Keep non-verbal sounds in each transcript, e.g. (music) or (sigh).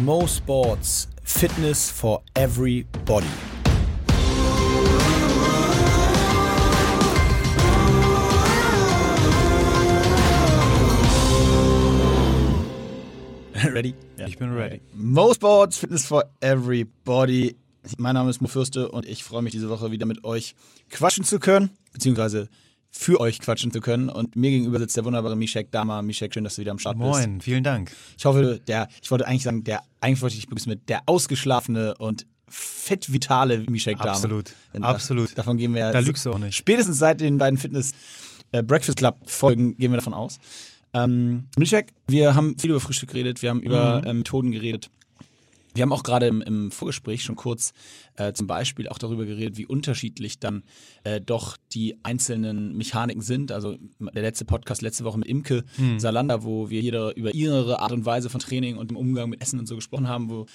Mo Sports Fitness for Everybody. (laughs) Ready? Ja. Ich bin ready. Mo Sports Fitness for Everybody. Mein Name ist Mo Fürste und ich freue mich diese Woche wieder mit euch quatschen zu können, beziehungsweise für euch quatschen zu können. Und mir gegenüber sitzt der wunderbare Mishek Dama. Mishek, schön, dass du wieder am Start Moin, bist. Moin, vielen Dank. Ich hoffe, der, ich wollte eigentlich sagen, der, eigentlich wollte ich begrüßen mit der ausgeschlafene und fettvitale Mishek Dama. Absolut, Denn absolut. Da, davon gehen wir Da lügst du auch nicht. Spätestens seit den beiden Fitness äh, Breakfast Club Folgen gehen wir davon aus. Ähm, Mishek, wir haben viel über Frühstück geredet, wir haben über Mhm. äh, Methoden geredet. Wir haben auch gerade im, im Vorgespräch schon kurz äh, zum Beispiel auch darüber geredet, wie unterschiedlich dann äh, doch die einzelnen Mechaniken sind. Also der letzte Podcast letzte Woche mit Imke Mhm. Salander, wo wir jeder über ihre Art und Weise von Training und dem Umgang mit Essen und so gesprochen haben, wo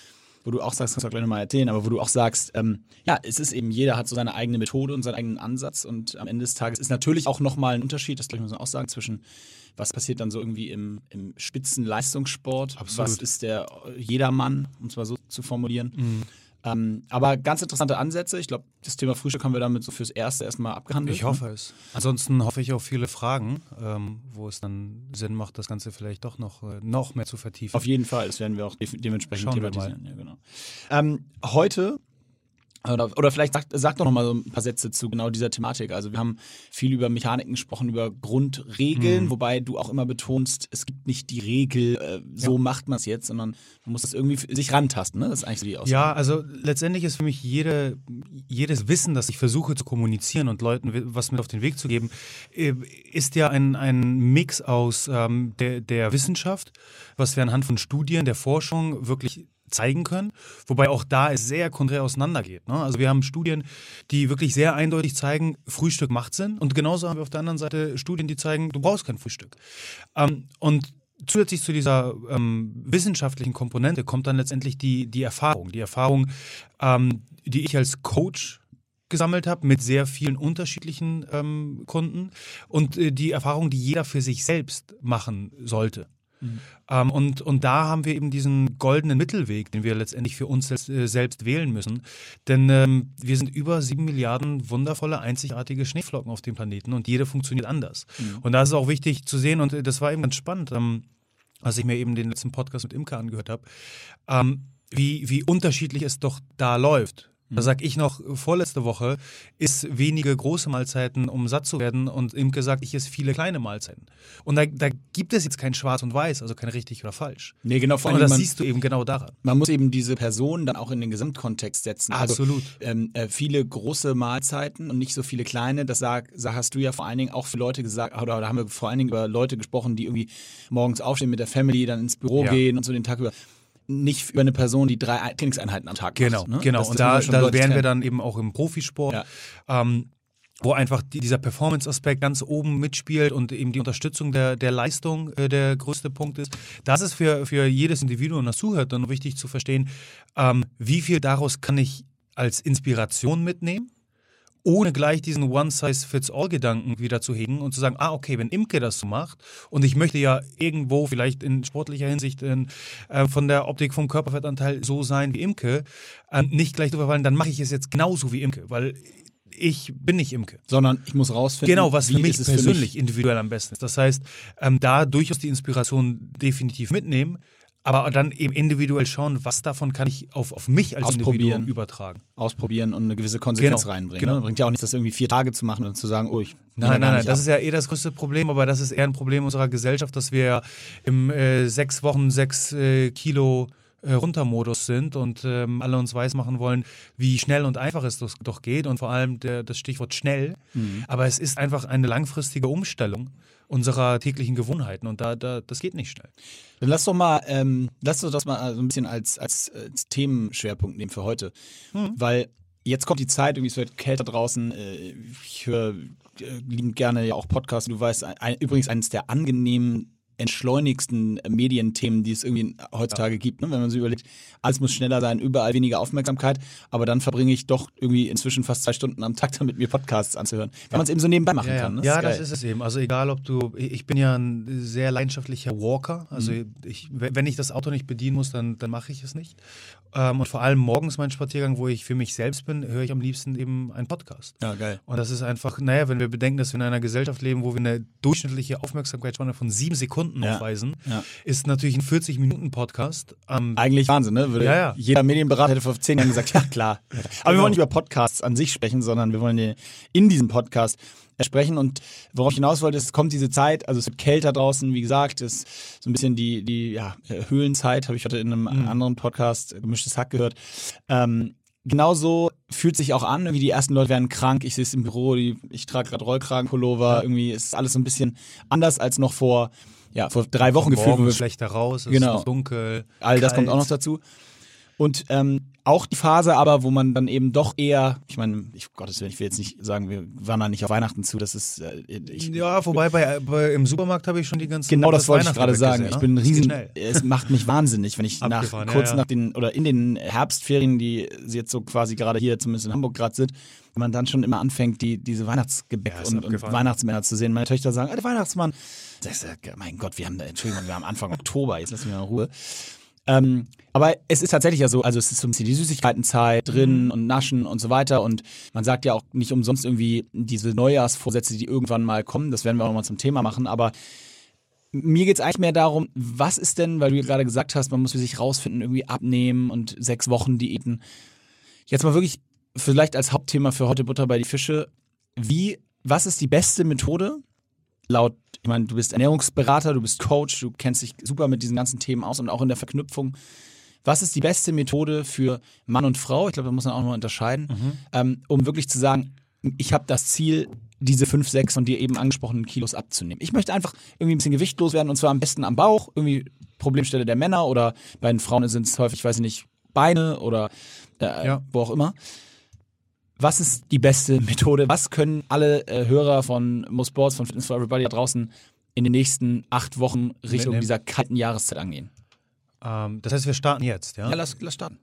wo du auch sagst, kannst du auch gleich nochmal erzählen, aber wo du auch sagst, ähm, ja, es ist eben, jeder hat so seine eigene Methode und seinen eigenen Ansatz und am Ende des Tages ist natürlich auch nochmal ein Unterschied, das gleich muss man auch sagen, zwischen was passiert dann so irgendwie im, im Spitzenleistungssport, Absolut. was ist der Jedermann, um es mal so zu formulieren. Mhm. Ähm, aber ganz interessante Ansätze. Ich glaube, das Thema Frühstück haben wir damit so fürs Erste erstmal abgehandelt. Ich hoffe es. Ansonsten hoffe ich auf viele Fragen, ähm, wo es dann Sinn macht, das Ganze vielleicht doch noch, äh, noch mehr zu vertiefen. Auf jeden Fall, das werden wir auch de dementsprechend Schauen thematisieren. Ja, genau. ähm, heute oder, oder vielleicht sag, sag doch noch mal so ein paar Sätze zu genau dieser Thematik. Also wir haben viel über Mechaniken gesprochen, über Grundregeln, Mhm. wobei du auch immer betonst, es gibt nicht die Regel, äh, so Ja. macht man es jetzt, sondern man muss das irgendwie sich rantasten. Ne? Das ist eigentlich so die Aussage. Ja, also letztendlich ist für mich jede, jedes Wissen, das ich versuche zu kommunizieren und Leuten was mit auf den Weg zu geben, äh, ist ja ein, ein Mix aus ähm, der, der Wissenschaft, was wir anhand von Studien, der Forschung wirklich zeigen können, wobei auch da es sehr konträr auseinandergeht. Ne? Also wir haben Studien, die wirklich sehr eindeutig zeigen, Frühstück macht Sinn und genauso haben wir auf der anderen Seite Studien, die zeigen, du brauchst kein Frühstück. Ähm, und Zusätzlich zu dieser ähm, wissenschaftlichen Komponente kommt dann letztendlich die, die Erfahrung. Die Erfahrung, ähm, die ich als Coach gesammelt habe mit sehr vielen unterschiedlichen ähm, Kunden und äh, die Erfahrung, die jeder für sich selbst machen sollte. Ähm, und, und da haben wir eben diesen goldenen Mittelweg, den wir letztendlich für uns selbst, äh, selbst wählen müssen. Denn ähm, wir sind über sieben Milliarden wundervolle, einzigartige Schneeflocken auf dem Planeten und jede funktioniert anders. Und da ist es auch wichtig zu sehen, und äh, das war eben ganz spannend, ähm, als ich mir eben den letzten Podcast mit Imke angehört habe, ähm, wie, wie unterschiedlich es doch da läuft. Da sag ich noch, vorletzte Woche ist wenige große Mahlzeiten, um satt zu werden. Und Imke sagt, ich esse viele kleine Mahlzeiten. Und da, da gibt es jetzt kein Schwarz und Weiß, also kein richtig oder falsch. Nee, genau, vor Und allem, das man, siehst du eben genau daran. man muss eben diese Person dann auch in den Gesamtkontext setzen. Absolut. Also, ähm, äh, viele große Mahlzeiten und nicht so viele kleine. Das sag, sag, hast du ja vor allen Dingen auch für Leute gesagt, oder da haben wir vor allen Dingen über Leute gesprochen, die irgendwie morgens aufstehen mit der Family, dann ins Büro Ja. gehen und so den Tag über. Nicht über eine Person, die drei Trainingseinheiten am Tag Genau, macht. Ne? genau. Das- und da, da wären wir dann eben auch im Profisport. Ja. Ähm, wo einfach die, dieser Performance-Aspekt ganz oben mitspielt und eben die Unterstützung der, der Leistung äh, der größte Punkt ist. Das ist für, für jedes Individuum, das zuhört, dann wichtig zu verstehen, ähm, wie viel daraus kann ich als Inspiration mitnehmen, ohne gleich diesen One-Size-Fits-All-Gedanken wieder zu hegen und zu sagen, ah, okay, wenn Imke das so macht und ich möchte ja irgendwo vielleicht in sportlicher Hinsicht in, äh, von der Optik vom Körperfettanteil so sein wie Imke, äh, nicht gleich drüber fallen, dann mache ich es jetzt genauso wie Imke, weil ich bin nicht Imke. Sondern ich muss rausfinden, Genau, was für mich es für persönlich mich. individuell am besten ist. Das heißt, ähm, da durchaus die Inspiration definitiv mitnehmen, aber dann eben individuell schauen, was davon kann ich auf, auf mich als. Individuum übertragen. ausprobieren und eine gewisse Konsequenz Genau, reinbringen. genau. Ne? Bringt ja auch nichts, das irgendwie vier Tage zu machen und zu sagen, oh, ich Nein, nein, nein, das ab. ist ja eh das größte Problem, aber das ist eher ein Problem unserer Gesellschaft, dass wir im äh, sechs Wochen sechs äh, Kilo äh, Runtermodus sind und ähm, alle uns weismachen wollen, wie schnell und einfach es doch, doch geht und vor allem der, das Stichwort schnell. Mhm. Aber es ist einfach eine langfristige Umstellung unserer täglichen Gewohnheiten und da, da das geht nicht schnell. Dann lass doch mal, ähm, lass doch das mal so ein bisschen als, als, als Themenschwerpunkt nehmen für heute. Hm. Weil jetzt kommt die Zeit, irgendwie es wird kälter draußen. Äh, ich höre äh, liebend gerne ja auch Podcasts. Du weißt, ein, übrigens eines der angenehmen entschleunigsten Medienthemen, die es irgendwie heutzutage gibt. Ne? Wenn man sich überlegt, alles muss schneller sein, überall weniger Aufmerksamkeit, aber dann verbringe ich doch irgendwie inzwischen fast zwei Stunden am Tag damit, mir Podcasts anzuhören, weil man es eben so nebenbei machen ja, kann. Ne? Ja, ist das ist es eben. Also egal, ob du, ich bin ja ein sehr leidenschaftlicher Walker. Also Mhm. ich, wenn ich das Auto nicht bedienen muss, dann, dann mache ich es nicht. Ähm, und vor allem morgens mein Spaziergang, wo ich für mich selbst bin, höre ich am liebsten eben einen Podcast. Ja, geil. Und das ist einfach, naja, wenn wir bedenken, dass wir in einer Gesellschaft leben, wo wir eine durchschnittliche Aufmerksamkeitsspanne von sieben Sekunden Ja. aufweisen, Ja. ist natürlich ein 40-Minuten-Podcast. Ähm, Eigentlich Wahnsinn, ne? Würde Ja. Jeder Medienberater hätte vor zehn Jahren gesagt, ja klar. (laughs) Aber wir Genau. wollen nicht über Podcasts an sich sprechen, sondern wir wollen in diesem Podcast sprechen. Und worauf ich hinaus wollte, es kommt diese Zeit, also es wird kälter draußen, wie gesagt, es ist so ein bisschen die, die ja, Höhlenzeit, habe ich heute in einem Mhm. anderen Podcast, äh, Gemischtes Hack, gehört. Ähm, genauso fühlt sich auch an, irgendwie die ersten Leute werden krank, ich sehe es im Büro, die, ich trage gerade Rollkragenpullover, irgendwie ist alles so ein bisschen anders als noch vor, ja, vor drei Wochen gefühlt. schlechter raus, es Genau. ist dunkel. All das kommt auch noch dazu. Und ähm, auch die Phase aber, wo man dann eben doch eher, ich meine, ich, Gottes Willen, ich will jetzt nicht sagen, wir wandern nicht auf Weihnachten zu, das ist, äh, ich, Ja, wobei bei, bei, im Supermarkt habe ich schon die ganzen. genau das wollte ich gerade sagen. gesehen, Ich bin ein Das riesen, schnell. es macht mich (laughs) wahnsinnig, wenn ich nach, Abgefahren, ja, kurz ja. nach den, oder in den Herbstferien, die jetzt so quasi gerade hier, zumindest in Hamburg gerade sind, wenn man dann schon immer anfängt, die, diese Weihnachtsgebäck Ja, und, und. Weihnachtsmänner zu sehen. Meine Töchter sagen, der Weihnachtsmann. Das mein Gott, wir haben, Entschuldigung, wir haben Anfang Oktober, jetzt lass mich mal in Ruhe. Ähm, aber es ist tatsächlich ja so, also es ist so ein bisschen die Süßigkeitenzeit drin und Naschen und so weiter. Und man sagt ja auch nicht umsonst irgendwie diese Neujahrsvorsätze, die irgendwann mal kommen. Das werden wir auch nochmal zum Thema machen. Aber mir geht es eigentlich mehr darum, was ist denn, weil du ja gerade gesagt hast, man muss für sich rausfinden, irgendwie abnehmen und sechs Wochen Diäten. Jetzt mal wirklich vielleicht als Hauptthema für heute Butter bei die Fische. Wie, was ist die beste Methode? Laut, ich meine, du bist Ernährungsberater, du bist Coach, du kennst dich super mit diesen ganzen Themen aus und auch in der Verknüpfung. Was ist die beste Methode für Mann und Frau? Ich glaube, da muss man auch noch unterscheiden, ähm, um wirklich zu sagen, ich habe das Ziel, diese fünf, sechs von dir eben angesprochenen Kilos abzunehmen. Ich möchte einfach irgendwie ein bisschen gewichtlos werden und zwar am besten am Bauch, irgendwie Problemstelle der Männer oder bei den Frauen sind es häufig, weiß ich nicht, Beine oder äh, Ja. wo auch immer. Was ist die beste (laughs) Methode? Was können alle äh, Hörer von Mosports, von Fitness for Everybody da draußen in den nächsten acht Wochen Richtung dieser kalten Jahreszeit angehen? Ähm, das heißt, wir starten jetzt, ja? Ja, lass, lass starten.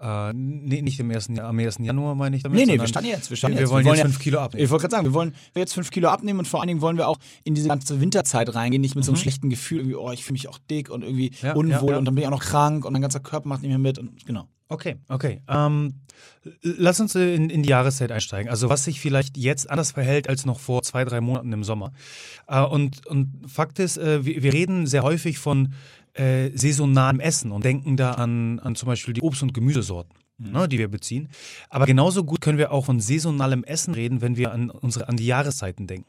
Äh, nee, nicht im ersten, Jahr- am 1. Januar meine ich damit. Nee, nee, wir starten jetzt. Wir, starten wir, jetzt. wollen wir jetzt ja- 5 Kilo abnehmen. Ich wollte gerade sagen, wir wollen jetzt fünf Kilo abnehmen und vor allen Dingen wollen wir auch in diese ganze Winterzeit reingehen, nicht mit so einem schlechten Gefühl, irgendwie, oh, ich fühle mich auch dick und irgendwie Mhm. Ja, unwohl ja, ja. und dann bin ich auch noch krank und mein ganzer Körper macht nicht mehr mit und genau. Okay, okay. Ähm, lass uns in, in die Jahreszeit einsteigen. Also was sich vielleicht jetzt anders verhält als noch vor zwei, drei Monaten im Sommer. Äh, und, und Fakt ist, äh, wir, wir reden sehr häufig von äh, saisonalem Essen und denken da an, an zum Beispiel die Obst- und Gemüsesorten. Ne, die wir beziehen. Aber genauso gut können wir auch von saisonalem Essen reden, wenn wir an unsere an die Jahreszeiten denken.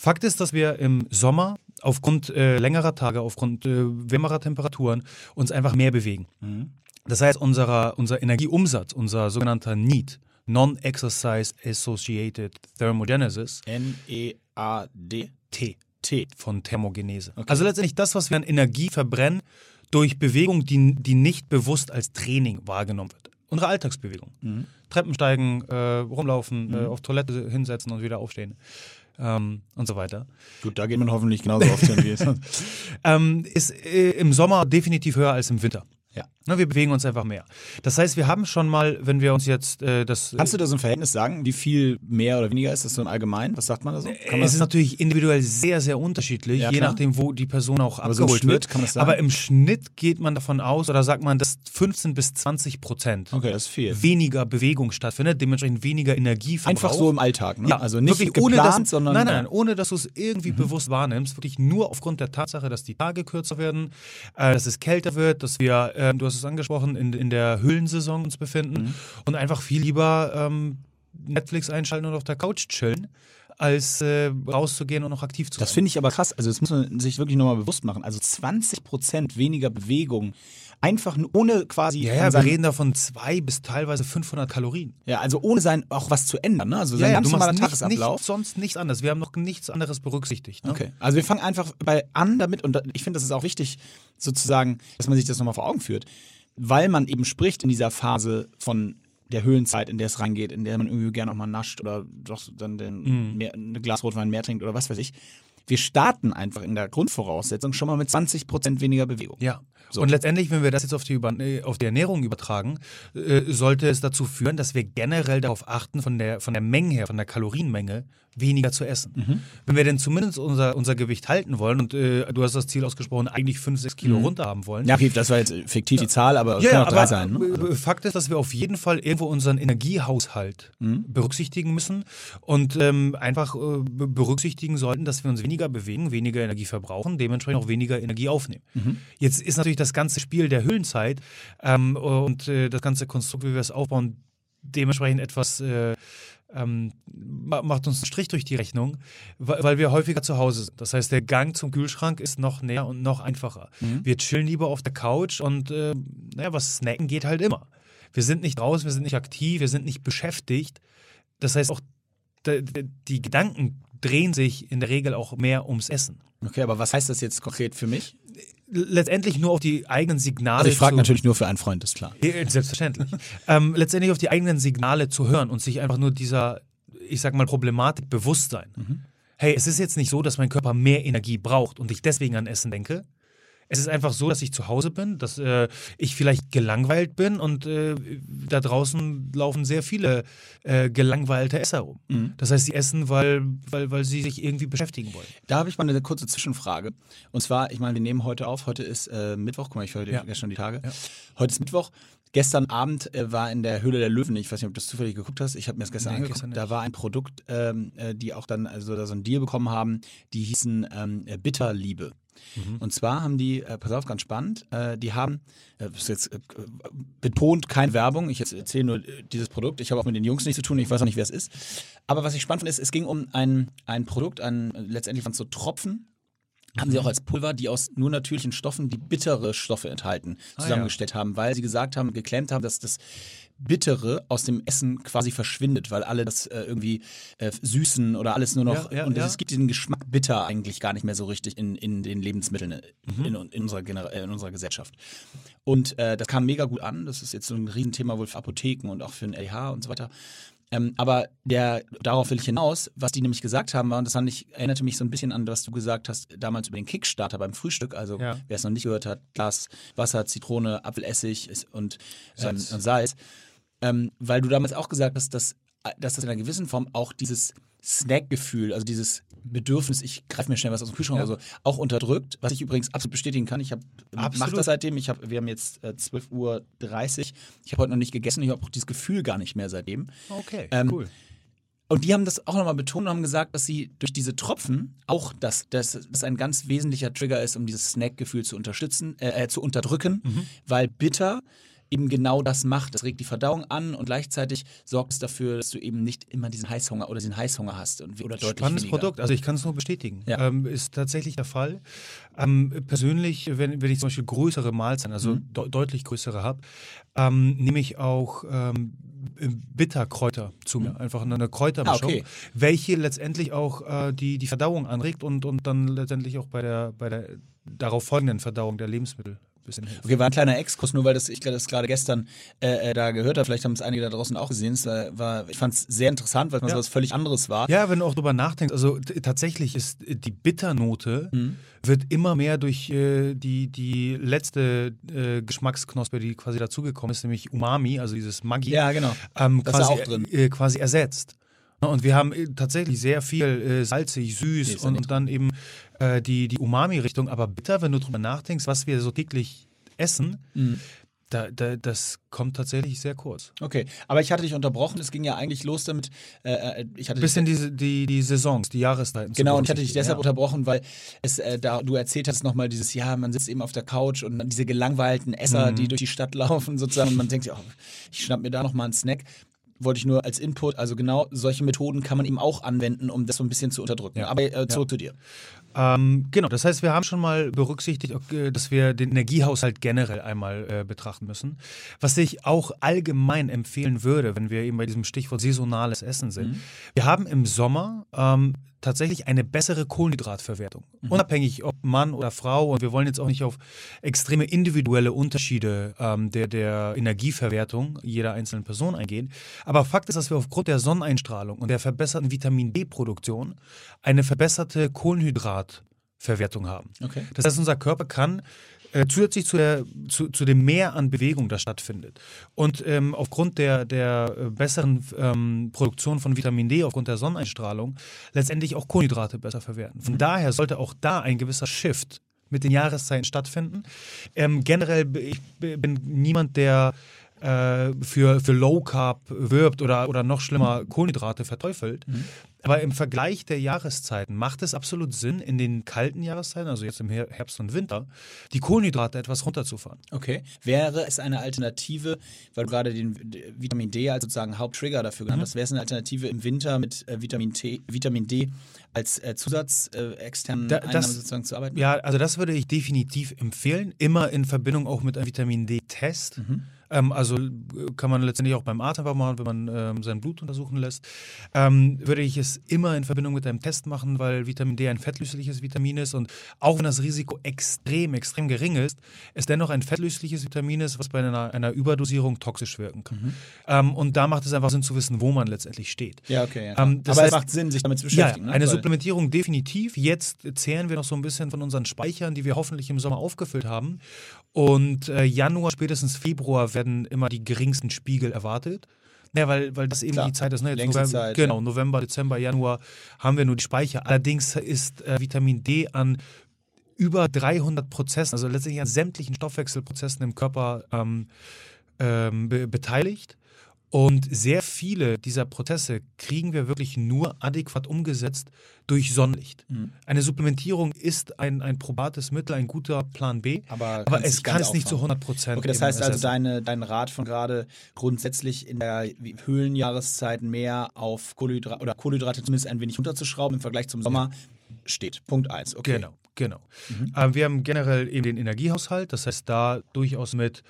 Fakt ist, dass wir im Sommer aufgrund äh, längerer Tage, aufgrund äh, wärmerer Temperaturen uns einfach mehr bewegen. Das heißt, unserer, unser Energieumsatz, unser sogenannter NEAT, Non-Exercise Associated Thermogenesis, N-E-A-D. T T. von Thermogenese. Also letztendlich das, was wir an Energie verbrennen, durch Bewegung, die, die nicht bewusst als Training wahrgenommen wird. Unsere Alltagsbewegung. Treppen steigen, äh, rumlaufen, äh, auf Toilette hinsetzen und wieder aufstehen. Ähm, und so weiter. Gut, da geht man hoffentlich genauso oft hin wie es. (laughs) Ähm, ist äh, im Sommer definitiv höher als im Winter. Ja. Ne, wir bewegen uns einfach mehr. Das heißt, wir haben schon mal, wenn wir uns jetzt äh, das. Kannst du da so ein Verhältnis sagen, wie viel mehr oder weniger ist das so im Allgemeinen? Was sagt man da so? Kann es ist natürlich individuell sehr, sehr unterschiedlich, Ja, je nachdem, wo die Person auch Aber so abgeholt Schnitt wird. Aber im Schnitt geht man davon aus, oder sagt man, dass 15 bis 20 Prozent okay, weniger Bewegung stattfindet, dementsprechend weniger Energie Einfach so im Alltag, ne? Ja, also nicht wirklich geplant, ohne, dass, sondern nein, nein, nein, ohne dass du es irgendwie Mhm. bewusst wahrnimmst, wirklich nur aufgrund der Tatsache, dass die Tage kürzer werden, äh, dass es kälter wird, dass wir, äh, du hast es angesprochen, in, in der Höhlensaison uns befinden Mhm. und einfach viel lieber ähm, Netflix einschalten und auf der Couch chillen, als äh, rauszugehen und noch aktiv zu Das sein. finde ich aber krass. Also das muss man sich wirklich nochmal bewusst machen. Also 20% weniger Bewegung. Einfach nur ohne quasi. Ja, ja, wir reden da von zwei bis teilweise 500 Kalorien. ja, also ohne sein auch was zu ändern. Ne? Also sein ganz du normaler nicht, Tagesablauf. nicht, sonst nichts anderes. Wir haben noch nichts anderes berücksichtigt. Ne? Okay. Also wir fangen einfach bei an damit, und ich finde, das ist auch wichtig, sozusagen, dass man sich das nochmal vor Augen führt, weil man eben spricht in dieser Phase von der Höhlenzeit, in der es rangeht, in der man irgendwie gerne auch mal nascht oder doch dann den, mehr, ein Glas Rotwein mehr trinkt oder was weiß ich. Wir starten einfach in der Grundvoraussetzung schon mal mit 20 Prozent weniger Bewegung. Ja. So. Und letztendlich, wenn wir das jetzt auf die, Über auf die Ernährung übertragen, äh, sollte es dazu führen, dass wir generell darauf achten, von der, von der Menge her, von der Kalorienmenge, weniger zu essen. Mhm. Wenn wir denn zumindest unser, unser Gewicht halten wollen, und äh, du hast das Ziel ausgesprochen, eigentlich 5, 6 Kilo runter haben wollen. Ja, das war jetzt fiktiv die Zahl, aber es Ja, ja, auch drei sein. Ne? äh, Fakt ist, dass wir auf jeden Fall irgendwo unseren Energiehaushalt Mhm. berücksichtigen müssen und ähm, einfach äh, be- berücksichtigen sollten, dass wir uns weniger bewegen, weniger Energie verbrauchen, dementsprechend auch weniger Energie aufnehmen. Mhm. Jetzt ist natürlich das ganze Spiel der Höhlenzeit ähm, und äh, das ganze Konstrukt, wie wir es aufbauen, dementsprechend etwas äh, ähm, ma- macht uns einen Strich durch die Rechnung, weil, wir häufiger zu Hause sind. Das heißt, der Gang zum Kühlschrank ist noch näher und noch einfacher. Wir chillen lieber auf der Couch und äh, naja, was snacken geht halt immer. Wir sind nicht raus, wir sind nicht aktiv, wir sind nicht beschäftigt. Das heißt, auch die Gedanken drehen sich in der Regel auch mehr ums Essen. Okay, aber was heißt das jetzt konkret für mich? Letztendlich nur auf die eigenen Signale. Also ich frage natürlich nur für einen Freund, ist klar. Selbstverständlich. (laughs) ähm, letztendlich auf die eigenen Signale zu hören und sich einfach nur dieser, ich sag mal, Problematik bewusst sein. Mhm. Hey, es ist jetzt nicht so, dass mein Körper mehr Energie braucht und ich deswegen an Essen denke. Es ist einfach so, dass ich zu Hause bin, dass äh, ich vielleicht gelangweilt bin und äh, da draußen laufen sehr viele äh, gelangweilte Esser rum. Mhm. Das heißt, sie essen, weil, weil, weil sie sich irgendwie beschäftigen wollen. Da habe ich mal eine kurze Zwischenfrage. Und zwar, ich meine, wir nehmen heute auf, heute ist äh, Mittwoch, guck mal, ich höre Ja. gestern die Tage. Heute ist Mittwoch. Gestern Abend äh, war in der Höhle der Löwen, ich weiß nicht, ob du das zufällig geguckt hast, ich habe mir das gestern Nee, angeguckt, gestern da war ein Produkt, ähm, äh, die auch dann also da so einen Deal bekommen haben, die hießen ähm, äh, Bitterliebe. Mhm. Und zwar haben die, äh, pass auf, ganz spannend, äh, die haben, äh, das ist jetzt äh, betont keine Werbung, ich erzähle nur äh, dieses Produkt, ich habe auch mit den Jungs nichts zu tun, ich weiß auch nicht, wer es ist. Aber was ich spannend finde, ist, es ging um ein, ein Produkt, ein, letztendlich waren es so Tropfen, haben Mhm. sie auch als Pulver, die aus nur natürlichen Stoffen, die bittere Stoffe enthalten, Ah, zusammengestellt haben, weil sie gesagt haben, geklemmt haben, dass das Bittere aus dem Essen quasi verschwindet, weil alle das äh, irgendwie äh, süßen oder alles nur noch. Ja, ja, und ja. es gibt diesen Geschmack bitter eigentlich gar nicht mehr so richtig in, in den Lebensmitteln äh, Mhm. in, in, unserer Gener äh, in unserer Gesellschaft. Und äh, das kam mega gut an. Das ist jetzt so ein Riesenthema wohl für Apotheken und auch für den LH und so weiter. Ähm, aber der, darauf will ich hinaus, was die nämlich gesagt haben, war, und das fand ich, erinnerte mich so ein bisschen an, was du gesagt hast damals über den Kickstarter beim Frühstück. Also, Ja. wer es noch nicht gehört hat, Glas Wasser, Zitrone, Apfelessig und ähm, und Salz. Ähm, weil du damals auch gesagt hast, dass, dass das in einer gewissen Form auch dieses Snackgefühl, also dieses Bedürfnis, ich greife mir schnell was aus dem Kühlschrank Ja. oder so, auch unterdrückt, was ich übrigens absolut bestätigen kann. Ich habe mache das seitdem, ich hab, wir haben jetzt äh, 12.30 Uhr, ich habe heute noch nicht gegessen, ich habe auch dieses Gefühl gar nicht mehr seitdem. Okay, Ähm, cool. Und die haben das auch nochmal betont und haben gesagt, dass sie durch diese Tropfen auch das, das, das ein ganz wesentlicher Trigger ist, um dieses Snackgefühl zu unterstützen, äh, äh, zu unterdrücken, Mhm. weil bitter eben genau das macht. Das regt die Verdauung an und gleichzeitig sorgt es dafür, dass du eben nicht immer diesen Heißhunger oder diesen Heißhunger hast und, oder deutlich Spannendes weniger. Produkt, also ich kann es nur bestätigen. Ja. Ähm, ist tatsächlich der Fall. Ähm, persönlich, wenn, wenn ich zum Beispiel größere Mahlzeiten, also Mhm. de deutlich größere habe, ähm, nehme ich auch ähm, Bitterkräuter zu mir. Einfach eine, eine Kräutermischung, Mhm. Ah, okay. welche letztendlich auch äh, die, die Verdauung anregt und, und dann letztendlich auch bei der, bei der darauf folgenden Verdauung der Lebensmittel bisschen hilft. Okay, war ein kleiner Exkurs, nur weil das, ich das gerade gestern äh, äh, da gehört habe. Vielleicht haben es einige da draußen auch gesehen. Es war, ich fand es sehr interessant, weil es Ja. so was völlig anderes war. Ja, wenn du auch drüber nachdenkst, also tatsächlich ist äh, die Bitternote Mhm. wird immer mehr durch äh, die, die letzte äh, Geschmacksknospe, die quasi dazugekommen ist, nämlich Umami, also dieses Maggi, Ja, genau. ähm, Das ist quasi, auch drin. Äh, quasi ersetzt. Und wir haben äh, tatsächlich sehr viel äh, salzig, Nee, süß ja und, und dann eben äh, die, die Umami-Richtung. Aber bitter, wenn du drüber nachdenkst, was wir so täglich essen, Mhm. da, da, das kommt tatsächlich sehr kurz. Okay, aber ich hatte dich unterbrochen. Es ging ja eigentlich los damit. Äh, äh, ich hatte Bisschen die, die, die Saisons, die Jahreszeiten. Genau, und ich hatte dich deshalb ja. unterbrochen, weil es äh, da du erzählt hast nochmal dieses, ja, man sitzt eben auf der Couch und diese gelangweilten Esser, Mhm. die durch die Stadt (laughs) laufen sozusagen und man denkt sich, oh, ich schnapp mir da nochmal einen Snack. Wollte ich nur als Input, also genau solche Methoden kann man eben auch anwenden, um das so ein bisschen zu unterdrücken. Ja. Aber äh, zurück zu dir. Ähm, genau, das heißt, wir haben schon mal berücksichtigt, dass wir den Energiehaushalt generell einmal äh, betrachten müssen. Was ich auch allgemein empfehlen würde, wenn wir eben bei diesem Stichwort saisonales Essen sind. Mhm. Wir haben im Sommer ähm, tatsächlich eine bessere Kohlenhydratverwertung. Mhm. Unabhängig ob Mann oder Frau. Und wir wollen jetzt auch nicht auf extreme individuelle Unterschiede ähm, der, der Energieverwertung jeder einzelnen Person eingehen. Aber Fakt ist, dass wir aufgrund der Sonneneinstrahlung und der verbesserten Vitamin D-Produktion eine verbesserte Kohlenhydratverwertung haben. Okay. Das heißt, unser Körper kann äh, zusätzlich zu, der, zu, zu, dem Mehr an Bewegung, das stattfindet. Und ähm, aufgrund der, der äh, besseren ähm, Produktion von Vitamin D, aufgrund der Sonneneinstrahlung, letztendlich auch Kohlenhydrate besser verwerten. Von mhm. daher sollte auch da ein gewisser Shift mit den Jahreszeiten stattfinden. Ähm, generell, ich bin niemand, der äh, für, für Low Carb wirbt oder, oder noch schlimmer Kohlenhydrate verteufelt. Mhm. Aber im Vergleich der Jahreszeiten macht es absolut Sinn, in den kalten Jahreszeiten, also jetzt im Herbst und Winter, die Kohlenhydrate etwas runterzufahren. Okay. Wäre es eine Alternative, weil du gerade den Vitamin D als sozusagen Haupttrigger dafür genannt mhm. hast, wäre es eine Alternative im Winter mit äh, Vitamin, T, Vitamin D als äh, Zusatz äh, externen da, Einnahme sozusagen zu arbeiten? Ja, also das würde ich definitiv empfehlen, immer in Verbindung auch mit einem Vitamin D-Test. Mhm. Ähm, also äh, kann man letztendlich auch beim Arzt einfach machen, wenn man ähm, sein Blut untersuchen lässt. Ähm, würde ich es immer in Verbindung mit einem Test machen, weil Vitamin D ein fettlösliches Vitamin ist und auch wenn das Risiko extrem, extrem gering ist, es dennoch ein fettlösliches Vitamin ist, was bei einer, einer Überdosierung toxisch wirken kann. Mhm. Ähm, und da macht es einfach Sinn zu wissen, wo man letztendlich steht. Ja, okay. Ja. Ähm, Aber heißt, es macht Sinn, sich damit zu beschäftigen. Ja, ne? eine weil Supplementierung definitiv. Jetzt zehren wir noch so ein bisschen von unseren Speichern, die wir hoffentlich im Sommer aufgefüllt haben. Und äh, Januar, spätestens Februar werden immer die geringsten Spiegel erwartet. Ja, weil, weil das eben Klar, die Zeit ist. Ne? November, Zeit, genau, ja. November, Dezember, Januar haben wir nur die Speicher. Allerdings ist äh, Vitamin D an über 300 Prozessen, also letztendlich an sämtlichen Stoffwechselprozessen im Körper ähm, ähm, be beteiligt. Und sehr viele dieser Prozesse kriegen wir wirklich nur adäquat umgesetzt durch Sonnenlicht. Mhm. Eine Supplementierung ist ein, ein probates Mittel, ein guter Plan B, aber, aber es kann es nicht zu 100 Prozent. Okay, das heißt also, deine, dein Rat von gerade grundsätzlich in der Höhlenjahreszeit mehr auf Kohlenhydrate oder Kohlenhydrate zumindest ein wenig runterzuschrauben im Vergleich zum Sommer steht. Punkt 1. Okay. Genau, genau. Mhm. Ähm, wir haben generell eben den Energiehaushalt, das heißt da durchaus mit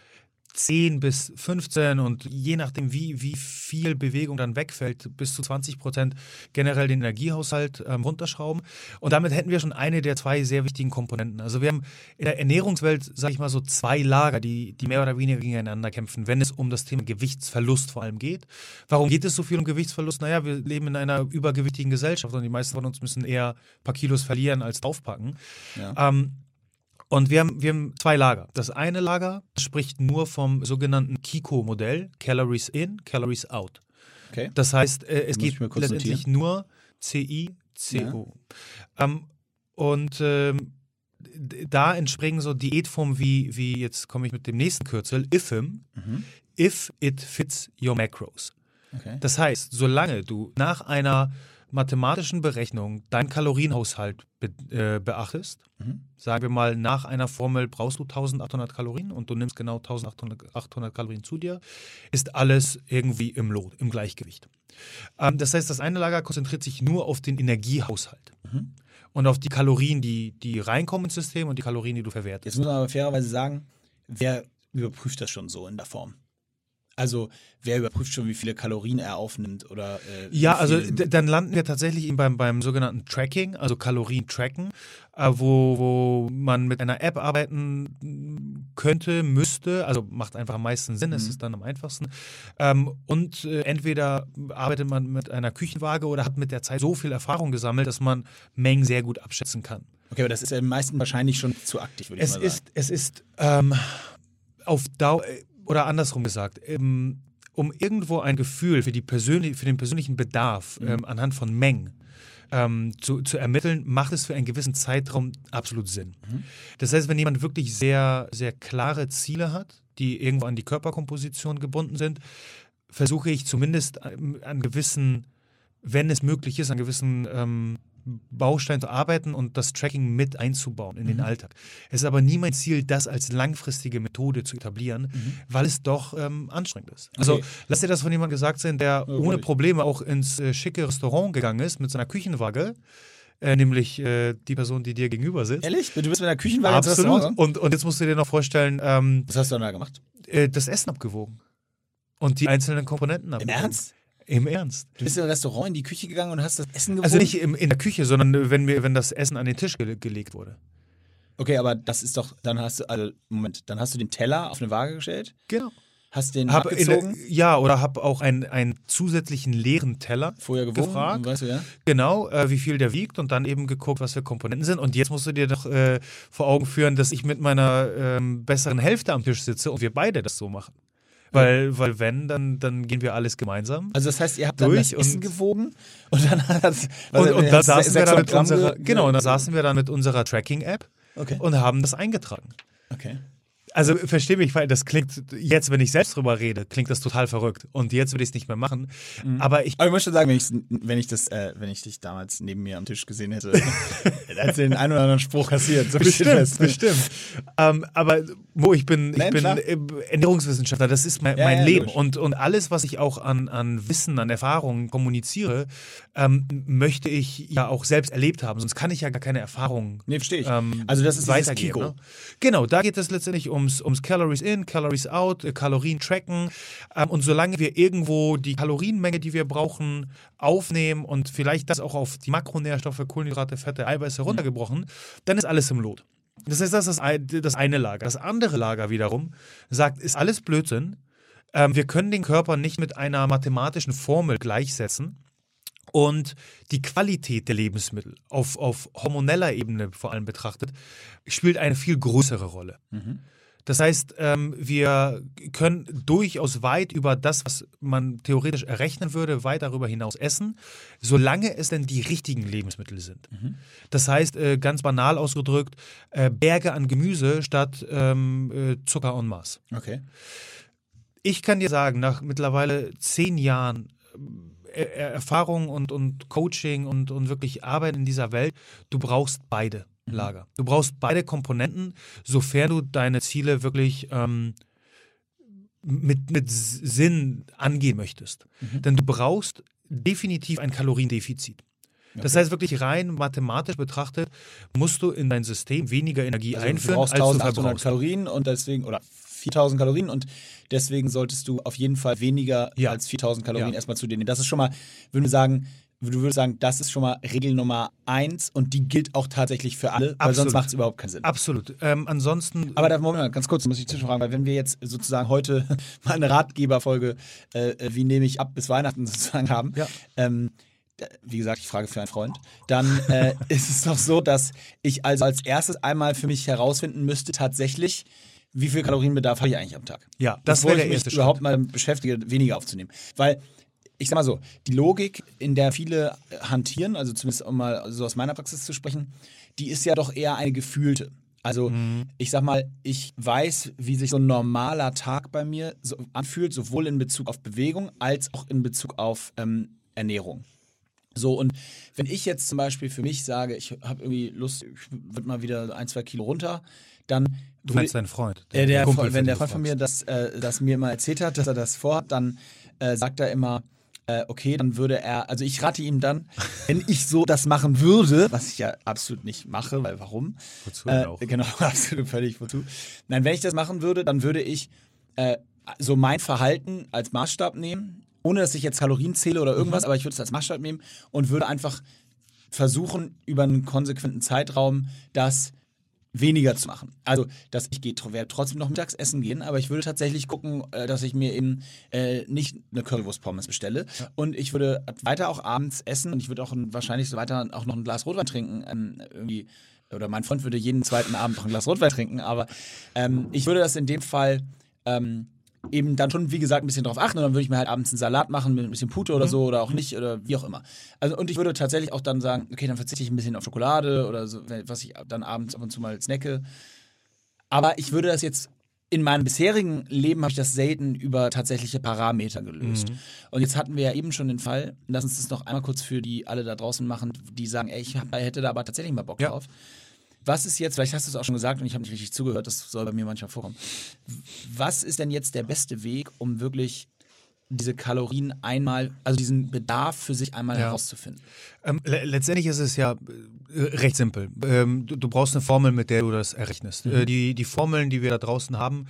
10 bis 15 und je nachdem, wie, wie viel Bewegung dann wegfällt, bis zu 20 Prozent generell den Energiehaushalt ähm, runterschrauben. Und damit hätten wir schon eine der zwei sehr wichtigen Komponenten. Also wir haben in der Ernährungswelt, sage ich mal so, zwei Lager, die, die mehr oder weniger gegeneinander kämpfen, wenn es um das Thema Gewichtsverlust vor allem geht. Warum geht es so viel um Gewichtsverlust? Naja, wir leben in einer übergewichtigen Gesellschaft und die meisten von uns müssen eher ein paar Kilos verlieren als draufpacken. Ja. Ähm, und wir haben, wir haben zwei Lager. Das eine Lager spricht nur vom sogenannten Kiko-Modell, Calories in, Calories out. Okay. Das heißt, äh, es geht letztendlich notieren. nur CI, CO. Ja. Ähm, und ähm, da entspringen so Diätformen wie, wie jetzt komme ich mit dem nächsten Kürzel, IFIM, mhm. if it fits your macros. Okay. Das heißt, solange du nach einer mathematischen Berechnung deinen Kalorienhaushalt be äh, beachtest, mhm. sagen wir mal, nach einer Formel brauchst du 1800 Kalorien und du nimmst genau 1800 Kalorien zu dir, ist alles irgendwie im Lot, im Gleichgewicht. Ähm, das heißt, das eine Lager konzentriert sich nur auf den Energiehaushalt. Mhm. Und auf die Kalorien, die, die reinkommen ins System und die Kalorien, die du verwertest. Jetzt muss man aber fairerweise sagen, wer überprüft das schon so in der Form? Also wer überprüft schon, wie viele Kalorien er aufnimmt oder äh, Ja, also dann landen wir tatsächlich beim, beim sogenannten Tracking, also Kalorien tracken, äh, wo, wo man mit einer App arbeiten könnte, müsste, also macht einfach am meisten Sinn, mhm. es ist dann am einfachsten. Ähm, und äh, entweder arbeitet man mit einer Küchenwaage oder hat mit der Zeit so viel Erfahrung gesammelt, dass man Mengen sehr gut abschätzen kann. Okay, aber das ist ja meisten wahrscheinlich schon zu aktiv, würde ich es mal sagen. Ist, es ist ähm, auf Dauer oder andersrum gesagt, ähm, um irgendwo ein Gefühl für, die persönlich, für den persönlichen Bedarf mhm. ähm, anhand von Mengen ähm, zu, zu ermitteln, macht es für einen gewissen Zeitraum absolut Sinn. Mhm. Das heißt, wenn jemand wirklich sehr, sehr klare Ziele hat, die irgendwo an die Körperkomposition gebunden sind, versuche ich zumindest an, an gewissen, wenn es möglich ist, an gewissen ähm, Baustein zu arbeiten und das Tracking mit einzubauen in mhm. den Alltag. Es ist aber nie mein Ziel, das als langfristige Methode zu etablieren, mhm. weil es doch ähm, anstrengend ist. Also okay. lass dir das von jemandem gesagt sein, der oh, ohne Probleme auch ins äh, schicke Restaurant gegangen ist mit seiner Küchenwaage äh, nämlich äh, die Person, die dir gegenüber sitzt. Ehrlich? Du bist mit der Küchenwaage Absolut. Restaurant? Und, und jetzt musst du dir noch vorstellen, ähm, Was hast du dann da gemacht? äh, das Essen abgewogen. Und die einzelnen Komponenten Im abgewogen. Ernst? Im Ernst. Du bist in ein Restaurant in die Küche gegangen und hast das Essen gewogen? Also nicht im, in der Küche, sondern wenn, wir, wenn das Essen an den Tisch gele gelegt wurde. Okay, aber das ist doch, dann hast du, also, Moment, dann hast du den Teller auf eine Waage gestellt, Genau. hast den Hab in abgezogen, ja, oder habe auch einen, einen zusätzlichen leeren Teller vorher gewogen, gefragt. weißt du, ja? Genau, äh, wie viel der wiegt und dann eben geguckt, was für Komponenten sind. Und jetzt musst du dir doch äh, vor Augen führen, dass ich mit meiner ähm, besseren Hälfte am Tisch sitze und wir beide das so machen. Weil, weil wenn, dann, dann gehen wir alles gemeinsam. Also das heißt, ihr habt dann Durch das Essen und- gewogen und dann hat das, Und, und da saßen wir dann mit unserer, ge- genau, und da saßen wir dann mit unserer Tracking-App Okay. und haben das eingetragen. okay. Also versteh mich, weil das klingt jetzt, wenn ich selbst drüber rede, klingt das total verrückt. Und jetzt würde ich es nicht mehr machen. Aber ich Aber ich muss schon sagen, wenn ich, wenn ich das, äh, wenn ich dich damals neben mir am Tisch gesehen hätte, (laughs) als den einen oder anderen Spruch kassiert, so steht fest. bestimmt. Ähm, aber Mo, ich bin, ich Nein, bin klar. äh, Ernährungswissenschaftler, das ist mein, Ja, mein ja, Leben. logisch. Und, und alles, was ich auch an, an Wissen, an Erfahrungen kommuniziere, ähm, möchte ich ja auch selbst erlebt haben. Sonst kann ich ja gar keine Erfahrungen Nee, verstehe ich. ähm, also das ist weitergeben. Kiko. Ne? Genau, da geht es letztendlich ums, ums Calories in, Calories out, äh, Kalorien tracken. Ähm, und solange wir irgendwo die Kalorienmenge, die wir brauchen, aufnehmen und vielleicht das auch auf die Makronährstoffe, Kohlenhydrate, Fette, Eiweiße runtergebrochen, dann ist alles im Lot. Das heißt, das ist das eine Lager. Das andere Lager wiederum sagt, ist alles Blödsinn. Ähm, wir können den Körper nicht mit einer mathematischen Formel gleichsetzen. Und die Qualität der Lebensmittel auf, auf hormoneller Ebene vor allem betrachtet, spielt eine viel größere Rolle. Das heißt, ähm, wir können durchaus weit über das, was man theoretisch errechnen würde, weit darüber hinaus essen, solange es denn die richtigen Lebensmittel sind. Das heißt, äh, ganz banal ausgedrückt, äh, Berge an Gemüse statt ähm, äh, Zucker en masse. Okay. Ich kann dir sagen, nach mittlerweile zehn Jahren äh, Er- Erfahrung und, und Coaching und, und wirklich Arbeit in dieser Welt, du brauchst beide Lager. Du brauchst beide Komponenten, sofern du deine Ziele wirklich ähm, mit, mit Sinn angehen möchtest. Denn du brauchst definitiv ein Kaloriendefizit. Das heißt wirklich rein mathematisch betrachtet, musst du in dein System weniger Energie Also du einführen, brauchst als du 1800 verbrauchst. Kalorien und deswegen, oder 4000 Kalorien und deswegen solltest du auf jeden Fall weniger Ja. als 4000 Kalorien Ja. erstmal zu dir nehmen. Das ist schon mal, würde ich sagen, du würdest sagen, das ist schon mal Regel Nummer eins und die gilt auch tatsächlich für alle, weil Absolut. sonst macht es überhaupt keinen Sinn. Absolut. Ähm, ansonsten. Aber da, Moment mal, ganz kurz, muss ich zwischenfragen, weil wenn wir jetzt sozusagen heute (laughs) mal eine Ratgeberfolge, äh, äh, wie nehme ich ab bis Weihnachten (laughs) sozusagen haben, Ja. ähm, wie gesagt, ich frage für einen Freund, dann äh, (laughs) ist es doch so, dass ich also als erstes einmal für mich herausfinden müsste, tatsächlich, wie viel Kalorienbedarf habe ich eigentlich am Tag. Ja, das wäre ich der erste Schritt. überhaupt mal beschäftige, weniger aufzunehmen. Weil, ich sag mal so, die Logik, in der viele hantieren, also zumindest um mal so aus meiner Praxis zu sprechen, die ist ja doch eher eine gefühlte. Also, Mhm. ich sag mal, ich weiß, wie sich so ein normaler Tag bei mir so anfühlt, sowohl in Bezug auf Bewegung als auch in Bezug auf ähm, Ernährung. So, und wenn ich jetzt zum Beispiel für mich sage, ich habe irgendwie Lust, ich würde mal wieder ein, zwei Kilo runter, dann. Du meinst deinen Freund. Äh, der, Kumpel, Freund- wenn der Freund von mir das, äh, das mir mal erzählt hat, dass er das vorhat, dann äh, sagt er immer, äh, okay, dann würde er, also ich rate ihm dann, wenn ich so das machen würde, was ich ja absolut nicht mache, weil warum? Wozu Äh, auch? genau, (laughs) absolut völlig wozu. Nein, wenn ich das machen würde, dann würde ich äh, so mein Verhalten als Maßstab nehmen, ohne dass ich jetzt Kalorien zähle oder irgendwas, aber ich würde es als Maßstab nehmen und würde einfach versuchen, über einen konsequenten Zeitraum das weniger zu machen. Also, dass ich gehe, werde trotzdem noch mittags essen gehen, aber ich würde tatsächlich gucken, äh, dass ich mir eben äh, nicht eine Currywurst-Pommes bestelle. Und ich würde weiter auch abends essen und ich würde auch ein, wahrscheinlich so weiter auch noch ein Glas Rotwein trinken. Ähm, irgendwie, oder mein Freund würde jeden zweiten Abend noch ein Glas Rotwein trinken, aber ähm, ich würde das in dem Fall ähm, eben dann schon, wie gesagt, ein bisschen drauf achten und dann würde ich mir halt abends einen Salat machen mit ein bisschen Pute oder so oder auch nicht oder wie auch immer. Also und ich würde tatsächlich auch dann sagen, okay, dann verzichte ich ein bisschen auf Schokolade oder so, was ich dann abends ab und zu mal snacke. Aber ich würde das jetzt in meinem bisherigen Leben habe ich das selten über tatsächliche Parameter gelöst. Und jetzt hatten wir ja eben schon den Fall, lass uns das noch einmal kurz für die alle da draußen machen, die sagen, ey, ich hätte da aber tatsächlich mal Bock Ja. drauf. Was ist jetzt, vielleicht hast du es auch schon gesagt und ich habe nicht richtig zugehört, das soll bei mir manchmal vorkommen. Was ist denn jetzt der beste Weg, um wirklich diese Kalorien einmal, also diesen Bedarf für sich einmal Ja. herauszufinden? Ähm, le letztendlich ist es ja äh, recht simpel. Ähm, du, du brauchst eine Formel, mit der du das errechnest. Äh, die, die Formeln, die wir da draußen haben,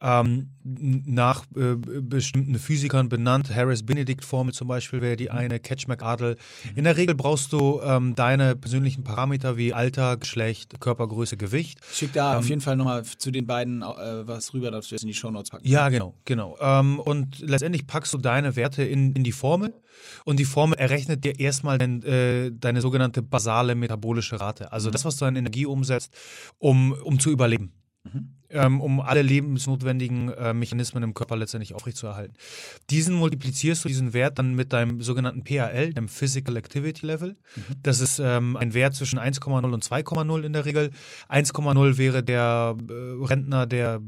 ähm, nach äh, bestimmten Physikern benannt, Harris-Benedict-Formel zum Beispiel wäre die eine, Catch-McArdle. In der Regel brauchst du ähm, deine persönlichen Parameter wie Alter, Geschlecht, Körpergröße, Gewicht. Schick da auf jeden Fall nochmal zu den beiden äh, was rüber, dass wir es in die Shownotes packen. Ja, genau, genau. Ähm, und letztendlich packst du deine Werte in, in die Formel und die Formel errechnet dir erstmal dein, äh, deine sogenannte basale metabolische Rate. Also das, was du an Energie umsetzt, um, um zu überleben. Ähm, um alle lebensnotwendigen äh, Mechanismen im Körper letztendlich aufrechtzuerhalten. Diesen multiplizierst du, diesen Wert dann mit deinem sogenannten PAL, dem Physical Activity Level. Das ist ähm, ein Wert zwischen 1,0 und 2,0 in der Regel. 1,0 wäre der äh, Rentner, der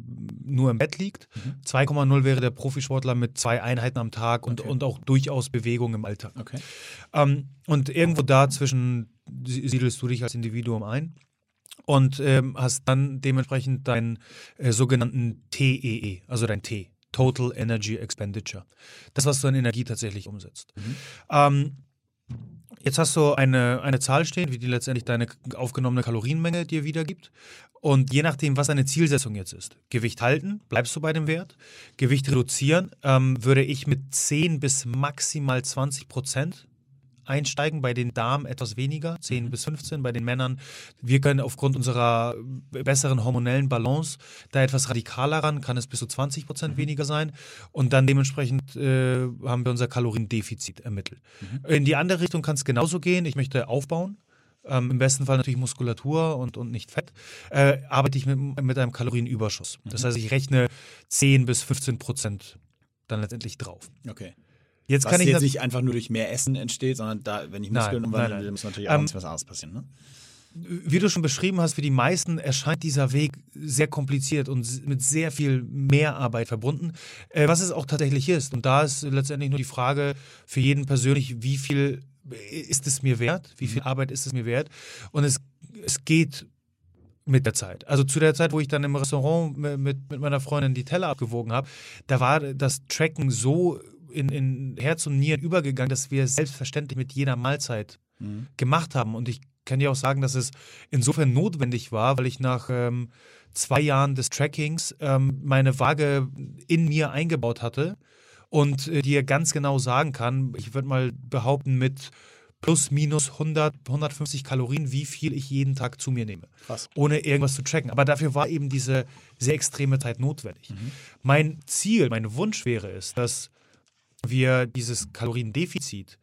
nur im Bett liegt. 2,0 wäre der Profisportler mit zwei Einheiten am Tag und, Okay. und auch durchaus Bewegung im Alltag. Okay. Ähm, und irgendwo dazwischen sie- siedelst du dich als Individuum ein und ähm, hast dann dementsprechend deinen äh, sogenannten TEE, also dein T, Total Energy Expenditure. Das, was du an Energie tatsächlich umsetzt. Ähm, jetzt hast du eine, eine Zahl stehen, wie die letztendlich deine aufgenommene Kalorienmenge dir wiedergibt. Und je nachdem, was deine Zielsetzung jetzt ist, Gewicht halten, bleibst du bei dem Wert. Gewicht reduzieren, ähm, würde ich mit 10 bis maximal 20 Prozent einsteigen, bei den Damen etwas weniger, 10 bis 15, bei den Männern. Wir können aufgrund unserer besseren hormonellen Balance da etwas radikaler ran, kann es bis zu 20 Prozent weniger sein und dann dementsprechend äh, haben wir unser Kaloriendefizit ermittelt. In die andere Richtung kann es genauso gehen, ich möchte aufbauen, ähm, im besten Fall natürlich Muskulatur und, und nicht Fett, äh, arbeite ich mit, mit einem Kalorienüberschuss. Das heißt, ich rechne 10 bis 15 Prozent dann letztendlich drauf. Okay. Jetzt Was kann ich jetzt nicht einfach nur durch mehr Essen entsteht, sondern da, wenn ich Muskeln umwandle, nein. muss natürlich Ähm, auch was anderes passieren. Ne? wie du schon beschrieben hast, für die meisten erscheint dieser Weg sehr kompliziert und mit sehr viel Mehrarbeit verbunden, äh, was es auch tatsächlich ist. Und da ist letztendlich nur die Frage für jeden persönlich, wie viel ist es mir wert? Wie viel Arbeit ist es mir wert? Und es, es geht mit der Zeit. Also zu der Zeit, wo ich dann im Restaurant mit, mit mit meiner Freundin die Teller abgewogen habe, da war das Tracken so in, in Herz und Nieren übergegangen, dass wir es selbstverständlich mit jeder Mahlzeit gemacht haben. Und ich kann dir auch sagen, dass es insofern notwendig war, weil ich nach ähm, zwei Jahren des Trackings ähm, meine Waage in mir eingebaut hatte und äh, dir ganz genau sagen kann, ich würde mal behaupten, mit plus minus 100, 150 Kalorien, wie viel ich jeden Tag zu mir nehme. Krass. Ohne irgendwas zu tracken. Aber dafür war eben diese sehr extreme Zeit notwendig. Mein Ziel, mein Wunsch wäre es, dass wir dieses Kaloriendefizit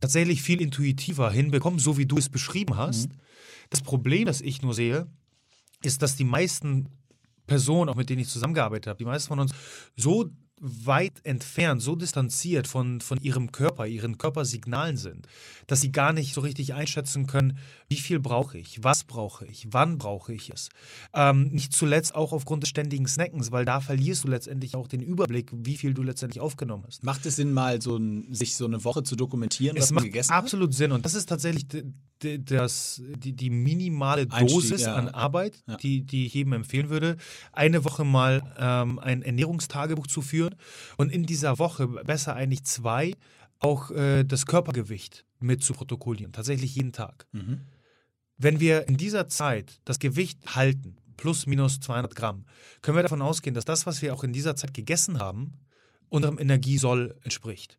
tatsächlich viel intuitiver hinbekommen, so wie du es beschrieben hast. Das Problem, das ich nur sehe, ist, dass die meisten Personen, auch mit denen ich zusammengearbeitet habe, die meisten von uns so weit entfernt, so distanziert von, von ihrem Körper, ihren Körpersignalen sind, dass sie gar nicht so richtig einschätzen können, wie viel brauche ich, was brauche ich, wann brauche ich es. Ähm, nicht zuletzt auch aufgrund des ständigen Snackens, weil da verlierst du letztendlich auch den Überblick, wie viel du letztendlich aufgenommen hast. Macht es Sinn, mal so ein, sich so eine Woche zu dokumentieren, Es was man macht gegessen absolut Sinn und das ist tatsächlich das, die, die minimale Einstieg, Dosis ja. an Arbeit, Ja. die, die ich jedem empfehlen würde, eine Woche mal ähm, ein Ernährungstagebuch zu führen und in dieser Woche, besser eigentlich zwei, auch äh, das Körpergewicht mit zu protokollieren, tatsächlich jeden Tag. Mhm. Wenn wir in dieser Zeit das Gewicht halten, plus minus 200 Gramm, können wir davon ausgehen, dass das, was wir auch in dieser Zeit gegessen haben, unserem Energiesoll entspricht.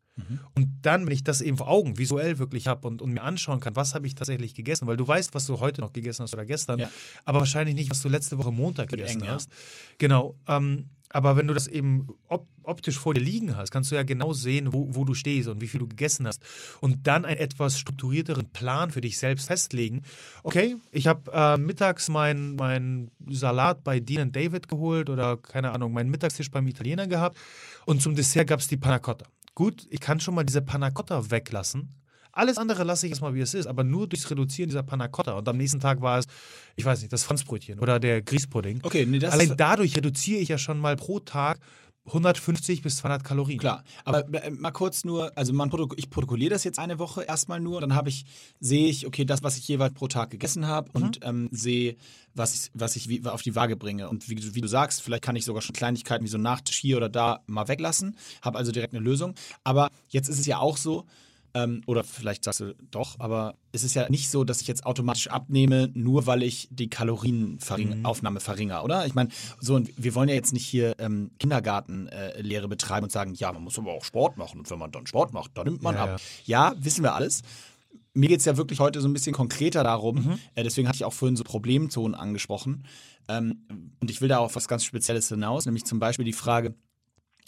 Und dann, wenn ich das eben vor Augen visuell wirklich habe und, und mir anschauen kann, was habe ich tatsächlich gegessen, weil du weißt, was du heute noch gegessen hast oder gestern, Ja. aber wahrscheinlich nicht, was du letzte Woche Montag Wird gegessen eng, ja. hast. Genau. Ähm, aber wenn du das eben op optisch vor dir liegen hast, kannst du ja genau sehen, wo, wo du stehst und wie viel du gegessen hast. Und dann einen etwas strukturierteren Plan für dich selbst festlegen. Okay, ich habe äh, mittags meinen mein Salat bei Dean David geholt oder keine Ahnung, meinen Mittagstisch beim Italiener gehabt. Und zum Dessert gab es die Panna Cotta. Gut, ich kann schon mal diese Panna Cotta weglassen. Alles andere lasse ich erstmal, wie es ist, aber nur durchs Reduzieren dieser Panna Cotta. Und am nächsten Tag war es, ich weiß nicht, das Franzbrötchen oder der Grießpudding. Okay, nee, das Allein dadurch reduziere ich ja schon mal pro Tag 150 bis 200 Kalorien. Klar, aber äh, mal kurz nur, also man ich protokolliere das jetzt eine Woche erstmal nur, dann habe ich, sehe ich, okay, das, was ich jeweils pro Tag gegessen habe mhm. und ähm, sehe, was ich, was ich wie, auf die Waage bringe. Und wie, wie, du sagst, vielleicht kann ich sogar schon Kleinigkeiten wie so Nachtisch hier oder da mal weglassen, habe also direkt eine Lösung. Aber jetzt ist es ja auch so, ähm, oder vielleicht sagst du doch, aber es ist ja nicht so, dass ich jetzt automatisch abnehme, nur weil ich die Kalorienaufnahme mhm. verringere, oder? Ich meine, so, und wir wollen ja jetzt nicht hier ähm, Kindergartenlehre äh, betreiben und sagen, ja, man muss aber auch Sport machen. Und wenn man dann Sport macht, dann nimmt man ja, ab. Ja. ja, wissen wir alles mir geht es ja wirklich heute so ein bisschen konkreter darum. Mhm. Äh, deswegen hatte ich auch vorhin so Problemzonen angesprochen. Ähm, und ich will da auf was ganz Spezielles hinaus, nämlich zum Beispiel die Frage,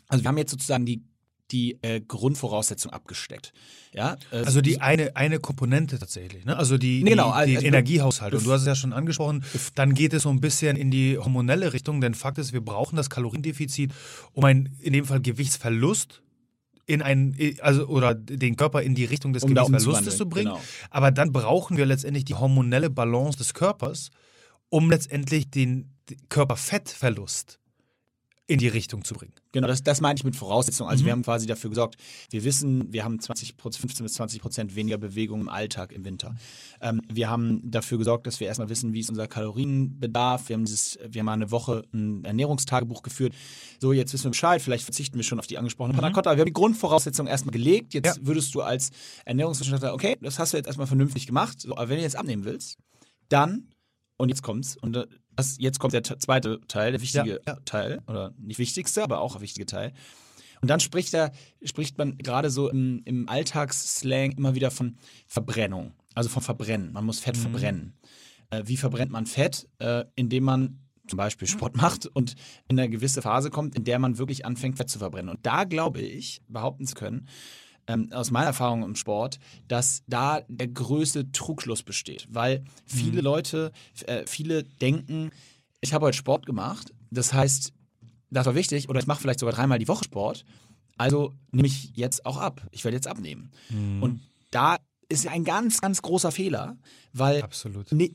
also wir haben jetzt sozusagen die die äh, Grundvoraussetzung abgesteckt. Ja, äh, also die eine, eine Komponente tatsächlich, ne? also die, nee, genau, die, die also, Energiehaushalt. Und du hast es ja schon angesprochen, dann geht es so ein bisschen in die hormonelle Richtung, denn Fakt ist, wir brauchen das Kaloriendefizit, um ein, in dem Fall Gewichtsverlust in ein, also oder den Körper in die Richtung des um Gewichtsverlustes zu bringen. Genau. Aber dann brauchen wir letztendlich die hormonelle Balance des Körpers, um letztendlich den Körperfettverlust in die Richtung zu bringen. Genau, das, das meine ich mit Voraussetzungen. Also mhm. wir haben quasi dafür gesorgt, wir wissen, wir haben 20, 15 bis 20 Prozent weniger Bewegung im Alltag im Winter. Ähm, wir haben dafür gesorgt, dass wir erstmal wissen, wie ist unser Kalorienbedarf. Wir haben dieses, wir haben mal eine Woche ein Ernährungstagebuch geführt. So, jetzt wissen wir Bescheid, vielleicht verzichten wir schon auf die angesprochene mhm. Panacotta. Wir haben die Grundvoraussetzungen erstmal gelegt. Jetzt ja. würdest du als Ernährungswissenschaftler, okay, das hast du jetzt erstmal vernünftig gemacht. So, aber wenn du jetzt abnehmen willst, dann, und jetzt kommt's, und äh, das, jetzt kommt der zweite Teil, der wichtige ja, ja. Teil, oder nicht wichtigste, aber auch ein wichtiger Teil. Und dann spricht, er, spricht man gerade so im, im Alltagsslang immer wieder von Verbrennung, also von Verbrennen. Man muss Fett mhm. verbrennen. Äh, wie verbrennt man Fett? Äh, indem man zum Beispiel Sport macht und in eine gewisse Phase kommt, in der man wirklich anfängt, Fett zu verbrennen. Und da glaube ich, behaupten zu können, ähm, aus meiner Erfahrung im Sport, dass da der größte Trugschluss besteht. Weil viele mhm. Leute, äh, viele denken, ich habe heute Sport gemacht, das heißt, das war wichtig, oder ich mache vielleicht sogar dreimal die Woche Sport, also nehme ich jetzt auch ab. Ich werde jetzt abnehmen. Mhm. Und da ist ein ganz, ganz großer Fehler, weil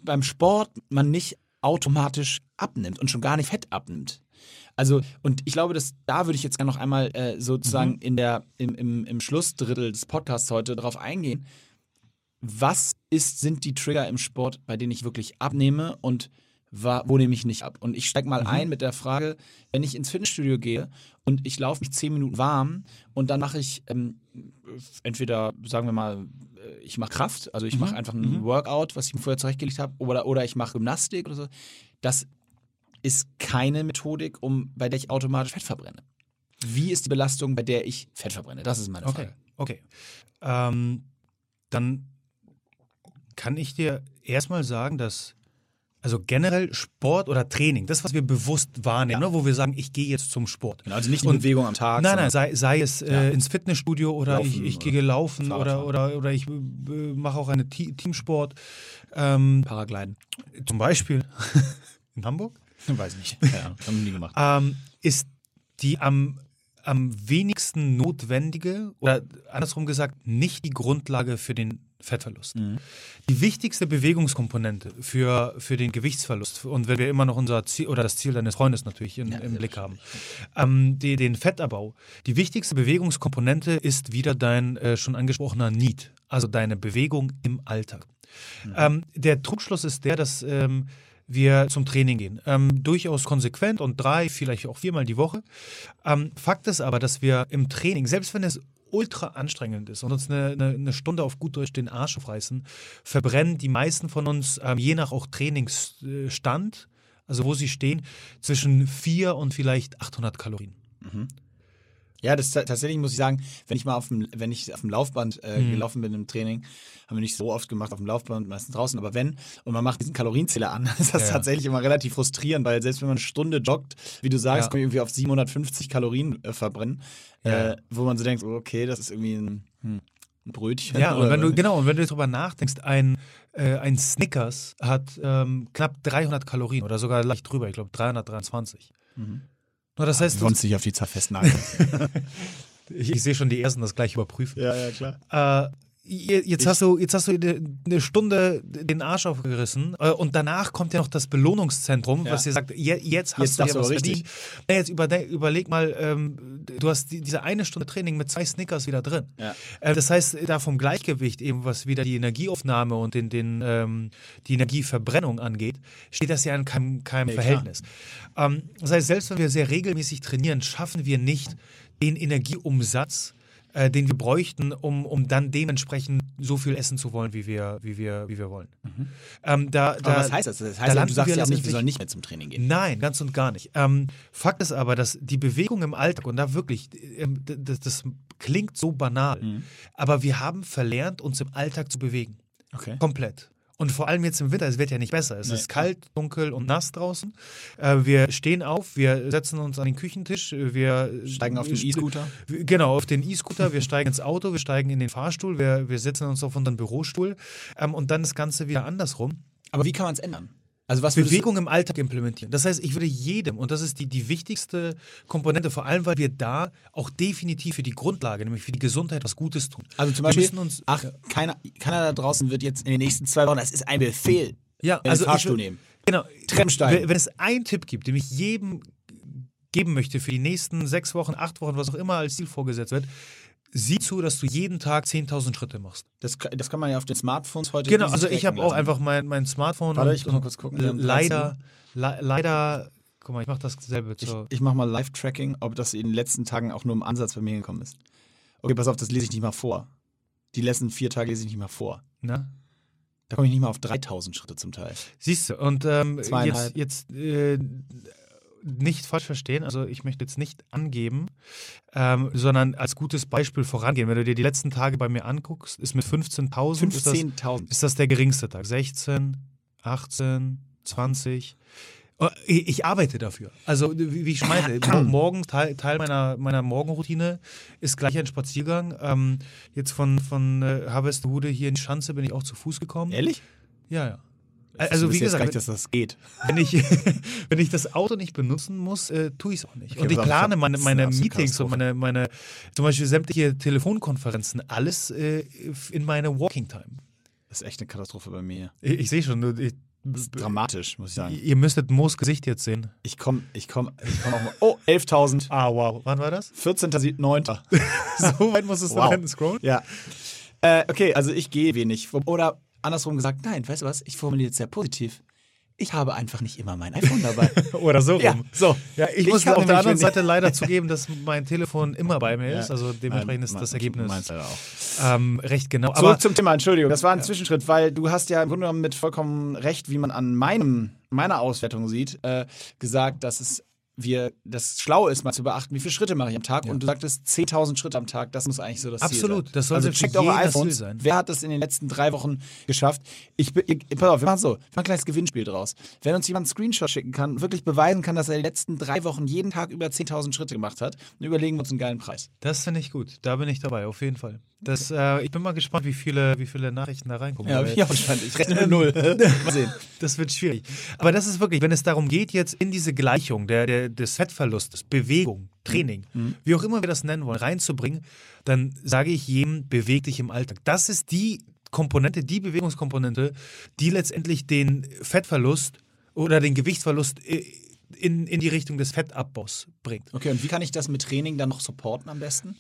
beim Sport man nicht automatisch abnimmt und schon gar nicht Fett abnimmt. Also, und ich glaube, dass da würde ich jetzt gerne noch einmal äh, sozusagen mhm. in der, im, im, im Schlussdrittel des Podcasts heute darauf eingehen. Was ist, sind die Trigger im Sport, bei denen ich wirklich abnehme und wo nehme ich nicht ab? Und ich steige mal mhm. ein mit der Frage, wenn ich ins Fitnessstudio gehe und ich laufe mich zehn Minuten warm und dann mache ich ähm, entweder, sagen wir mal, äh, ich mache Kraft, also ich mhm. mache einfach ein mhm. Workout, was ich mir vorher zurechtgelegt habe, oder, oder ich mache Gymnastik oder so. Das ist keine Methodik, um, bei der ich automatisch Fett verbrenne. Wie ist die Belastung, bei der ich Fett verbrenne? Das ist meine Frage. Okay, okay. Ähm, dann kann ich dir erstmal sagen, dass also generell Sport oder Training, das, was wir bewusst wahrnehmen, ja. ne, wo wir sagen, ich gehe jetzt zum Sport. Genau, also nicht die und, Bewegung am Tag. Nein, nein, sei, sei es äh, ja. ins Fitnessstudio oder laufen, ich, ich gehe laufen oder, oder, oder ich äh, mache auch einen Teamsport. Ähm, Paragliden. Zum Beispiel (laughs) in Hamburg. (laughs) Weiß ich nicht. Ja, haben wir nie gemacht. Ähm, ist die am, am wenigsten notwendige oder andersrum gesagt nicht die Grundlage für den Fettverlust. Mhm. Die wichtigste Bewegungskomponente für, für den Gewichtsverlust und wenn wir immer noch unser Ziel oder das Ziel deines Freundes natürlich in, ja, im Blick haben, ähm, die, den Fettabbau. Die wichtigste Bewegungskomponente ist wieder dein äh, schon angesprochener Need, also deine Bewegung im Alltag. Mhm. Ähm, der Trugschluss ist der, dass ähm, wir zum Training gehen. Ähm, durchaus konsequent und drei, vielleicht auch viermal die Woche. Ähm, Fakt ist aber, dass wir im Training, selbst wenn es ultra anstrengend ist und uns eine, eine, eine, Stunde auf gut Deutsch den Arsch aufreißen, verbrennen die meisten von uns, ähm, je nach auch Trainingsstand, also wo sie stehen, zwischen 4 und vielleicht 800 Kalorien. Mhm. Ja, das tatsächlich muss ich sagen, wenn ich mal auf dem, wenn ich auf dem Laufband äh, mhm. gelaufen bin im Training, haben wir nicht so oft gemacht auf dem Laufband, meistens draußen, aber wenn, und man macht diesen Kalorienzähler an, (laughs) ist das ja. tatsächlich immer relativ frustrierend, weil selbst wenn man eine Stunde joggt, wie du sagst, ja. kann man irgendwie auf 750 Kalorien äh, verbrennen, ja. äh, wo man so denkt, okay, das ist irgendwie ein, hm, ein Brötchen. Ja, und wenn du, genau, und wenn du darüber nachdenkst, ein, äh, ein Snickers hat ähm, knapp 300 Kalorien oder sogar leicht drüber, ich glaube 323. Mhm. Na, das heißt, sonst nicht auf die Zahl festnageln. ich, (laughs) ich sehe schon die ersten das gleich überprüfen. Ja, ja, klar. Äh, Jetzt hast, du, jetzt hast du eine Stunde den Arsch aufgerissen äh, und danach kommt ja noch das Belohnungszentrum, ja. was dir sagt, jetzt hast jetzt du ja was verdient. Jetzt überleg mal, ähm, du hast die, diese eine Stunde Training mit zwei Snickers wieder drin. Ja. Äh, das heißt, da vom Gleichgewicht, eben was wieder die Energieaufnahme und den, den, ähm, die Energieverbrennung angeht, steht das ja in keinem, keinem ja, Verhältnis. Ähm, das heißt, selbst wenn wir sehr regelmäßig trainieren, schaffen wir nicht den Energieumsatz, äh, den wir bräuchten, um, um dann dementsprechend so viel essen zu wollen, wie wir, wie wir, wie wir wollen. Mhm. Ähm, da, da, aber was heißt das? Das heißt, da du sagst ja nicht, wir sollen nicht mehr zum Training gehen. Nein, ganz und gar nicht. Ähm, Fakt ist aber, dass die Bewegung im Alltag, und da wirklich, ähm, das, das, klingt so banal, mhm. aber wir haben verlernt, uns im Alltag zu bewegen. Okay. Komplett. Und vor allem jetzt im Winter, es wird ja nicht besser. Es nee. ist kalt, dunkel und nass draußen. Äh, wir stehen auf, wir setzen uns an den Küchentisch, wir steigen auf den E-Scooter. Genau, auf den E-Scooter, wir steigen ins Auto, wir steigen in den Fahrstuhl, wir, wir setzen uns auf unseren Bürostuhl ähm, und dann das Ganze wieder andersrum. Aber wie kann man es ändern? Also was Bewegung im Alltag implementieren. Das heißt, ich würde jedem, und das ist die, die wichtigste Komponente, vor allem, weil wir da auch definitiv für die Grundlage, nämlich für die Gesundheit, was Gutes tun. Also zum Beispiel, uns, ach, keiner, keiner da draußen wird jetzt in den nächsten zwei Wochen, das ist ein Befehl, ja, also Fahrstuhl nehmen. Genau. Treppenstein. Wenn es einen Tipp gibt, den ich jedem geben möchte für die nächsten sechs Wochen, acht Wochen, was auch immer als Ziel vorgesetzt wird, sieh zu, dass du jeden Tag 10.000 Schritte machst. Das, das kann man ja auf den Smartphones heute Genau, also ich habe auch einfach mein, mein Smartphone. Warte, ich muss mal kurz gucken. Leider, le leider, guck mal, ich mache dasselbe. Ich, ich mache mal Live-Tracking, ob das in den letzten Tagen auch nur im Ansatz bei mir gekommen ist. Okay, pass auf, das lese ich nicht mal vor. Die letzten vier Tage lese ich nicht mal vor. Na? Da komme ich nicht mal auf 3000 Schritte zum Teil. Siehst du, und ähm, jetzt, jetzt äh, nicht falsch verstehen, also ich möchte jetzt nicht angeben, ähm, sondern als gutes Beispiel vorangehen. Wenn du dir die letzten Tage bei mir anguckst, ist mit 15.000 15 ist, das, ist das der geringste Tag. 16, 18, 20. Ich arbeite dafür. Also, wie ich meinte, (clears throat) morgen, Teil, Teil, meiner, meiner Morgenroutine ist gleich ein Spaziergang. Ähm, jetzt von, von äh, Harvestehude hier in Schanze bin ich auch zu Fuß gekommen. Ehrlich? Ja, ja. Also wie gesagt, gleich, dass das geht. (laughs) Wenn ich, (laughs) wenn ich das Auto nicht benutzen muss, äh, tue ich es auch nicht. Okay, und ich plane meine, meine Meetings und meine, meine, zum Beispiel sämtliche Telefonkonferenzen, alles äh, in meine Walking Time. Das ist echt eine Katastrophe bei mir. Ich, ich sehe schon, ich, das ist dramatisch, muss ich sagen. Ihr müsstet Moos Gesicht jetzt sehen. Ich komme ich komm, ich komm auch mal. Oh, 11.000. Ah, wow. Wann war das? 14.9. (laughs) so weit muss es wow. dann scrollen? Ja. Äh, okay, also ich gehe wenig. Oder andersrum gesagt, nein, weißt du was, ich formuliere es sehr positiv. Ich habe einfach nicht immer mein iPhone dabei. (laughs) Oder so rum. Ja, so. Ja, ich, ich muss auf der anderen Seite leider (laughs) zugeben, dass mein Telefon immer bei mir ist. Also dementsprechend ist das Ergebnis ähm, recht genau. Zurück Aber, zum Thema, Entschuldigung. Das war ein ja. Zwischenschritt, weil du hast ja im Grunde genommen mit vollkommen recht, wie man an meinem, meiner Auswertung sieht, äh, gesagt, dass es wir das schlau ist, mal zu beachten, wie viele Schritte mache ich am Tag. Ja. Und du sagtest 10.000 Schritte am Tag, das muss eigentlich so das Absolut, Ziel sein. Absolut, das sollte also checkt eure iPhones. Sein. Wer hat das in den letzten drei Wochen geschafft? Ich, ich, pass auf, wir machen so, wir machen ein kleines Gewinnspiel draus. Wenn uns jemand einen Screenshot schicken kann, wirklich beweisen kann, dass er die letzten drei Wochen jeden Tag über 10.000 Schritte gemacht hat, dann überlegen wir uns einen geilen Preis. Das finde ich gut. Da bin ich dabei, auf jeden Fall. Das, äh, ich bin mal gespannt, wie viele, wie viele Nachrichten da reinkommen. Ja, ich auch gespannt. Ich rechne (laughs) mit null. (laughs) mal sehen. Das wird schwierig. Aber das ist wirklich, wenn es darum geht, jetzt in diese Gleichung der, der, des Fettverlustes, Bewegung, Training, mhm. wie auch immer wir das nennen wollen, reinzubringen, dann sage ich jedem, beweg dich im Alltag. Das ist die Komponente, die Bewegungskomponente, die letztendlich den Fettverlust oder den Gewichtsverlust äh, in, in die Richtung des Fettabbaus bringt. Okay, und wie kann ich das mit Training dann noch supporten am besten?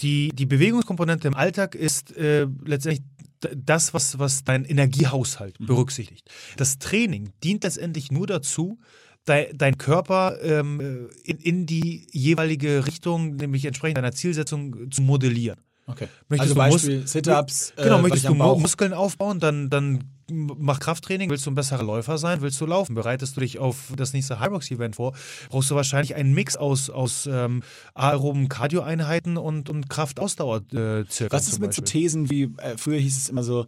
Die, die Bewegungskomponente im Alltag ist äh, letztendlich das, was, was dein Energiehaushalt mhm. berücksichtigt. Das Training dient letztendlich nur dazu, dein, dein Körper ähm, in, in die jeweilige Richtung, nämlich entsprechend deiner Zielsetzung, zu modellieren. Okay. Möchtest also Beispiel Sit-Ups. Genau, äh, möchtest du Muskeln aufbauen, dann, dann mach Krafttraining. Willst du ein besserer Läufer sein? Willst du laufen? Bereitest du dich auf das nächste Hyrox-Event vor? Brauchst du wahrscheinlich einen Mix aus, aus ähm, aeroben Cardio-Einheiten und, und Kraft-Ausdauer-Zirkeln. Was ist mit so Thesen wie, äh, früher hieß es immer so,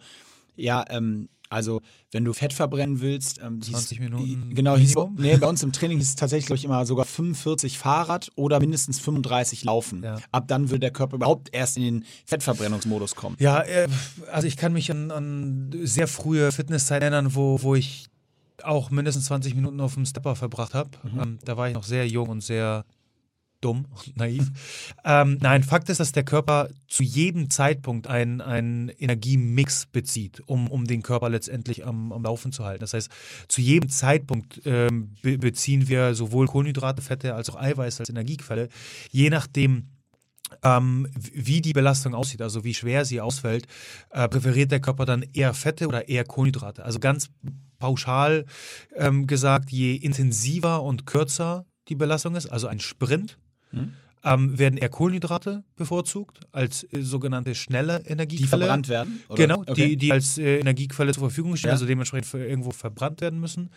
ja, ähm, also, wenn du Fett verbrennen willst, ähm, 20 hieß, Minuten. Genau, hieß, nee, bei uns im Training hieß es tatsächlich, glaube ich, immer sogar 45 Fahrrad oder mindestens 35 Laufen. Ja. Ab dann würde der Körper überhaupt erst in den Fettverbrennungsmodus kommen. Ja, äh, also ich kann mich an, an sehr frühe Fitnesszeit erinnern, wo, wo ich auch mindestens 20 Minuten auf dem Stepper verbracht habe. Mhm. Ähm, da war ich noch sehr jung und sehr dumm und naiv. (laughs) ähm, nein, Fakt ist, dass der Körper zu jedem Zeitpunkt einen, Energiemix bezieht, um, um den Körper letztendlich am, am Laufen zu halten. Das heißt, zu jedem Zeitpunkt ähm, be beziehen wir sowohl Kohlenhydrate, Fette als auch Eiweiß als Energiequelle, je nachdem, ähm, wie die Belastung aussieht, also wie schwer sie ausfällt, äh, präferiert der Körper dann eher Fette oder eher Kohlenhydrate. Also ganz pauschal ähm, gesagt, je intensiver und kürzer die Belastung ist, also ein Sprint, mhm ähm, werden eher Kohlenhydrate bevorzugt als äh, sogenannte schnelle Energiequelle. Die verbrannt werden? Oder? Genau, okay. die, die als äh, Energiequelle zur Verfügung stehen, ja. also dementsprechend irgendwo verbrannt werden müssen.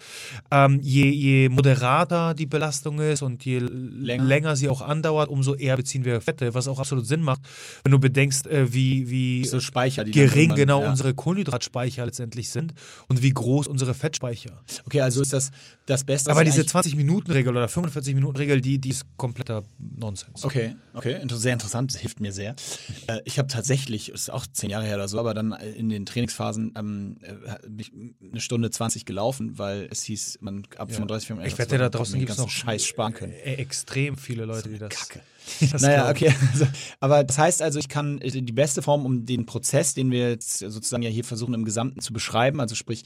Ähm, je, je moderater die Belastung ist und je länger. länger. sie auch andauert, umso eher beziehen wir Fette, was auch absolut Sinn macht, wenn du bedenkst, äh, wie, wie so Speicher, gering man, genau ja. unsere Kohlenhydratspeicher letztendlich sind und wie groß unsere Fettspeicher. Okay, also ist das das Beste. Aber diese 20-Minuten-Regel oder 45-Minuten-Regel, die, die ist kompletter Nonsens. Okay, okay, sehr interessant, das hilft mir sehr. (laughs) Äh, ich habe tatsächlich, ist auch zehn Jahre her oder so, aber dann in den Trainingsphasen ähm, äh, eine Stunde 20 gelaufen, weil es hieß, man ab ja. 35, 35 Ich wette, da draußen gibt es noch Scheiß sparen können. Äh, extrem viele Leute, die das. Kacke. (laughs) Das naja, okay. (laughs) Also, aber das heißt also, ich kann die beste Form, um den Prozess, den wir jetzt sozusagen ja hier versuchen im Gesamten zu beschreiben, also sprich,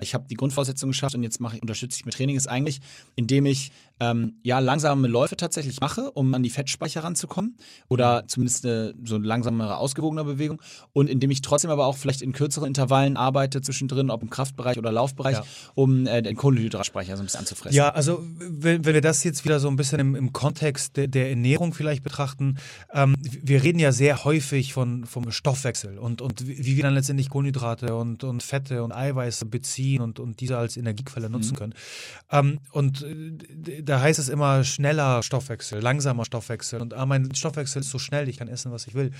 ich habe die Grundvoraussetzungen geschafft und jetzt mache ich, unterstütze ich mit Training, ist eigentlich, indem ich ähm, ja langsame Läufe tatsächlich mache, um an die Fettspeicher ranzukommen oder zumindest eine, so eine langsamere, ausgewogene Bewegung und indem ich trotzdem aber auch vielleicht in kürzeren Intervallen arbeite zwischendrin, ob im Kraftbereich oder Laufbereich, ja. um äh, den Kohlenhydratspeicher so ein bisschen anzufressen. Ja, also wenn, wenn wir das jetzt wieder so ein bisschen im, im Kontext der, der, Ernährung vielleicht betrachten, ähm, wir reden ja sehr häufig von, vom Stoffwechsel und, und wie wir dann letztendlich Kohlenhydrate und, und Fette und Eiweiße beziehen ziehen und, und diese als Energiequelle nutzen mhm. können. Ähm, und äh, da heißt es immer schneller Stoffwechsel, langsamer Stoffwechsel und ah, mein Stoffwechsel ist so schnell, ich kann essen, was ich will.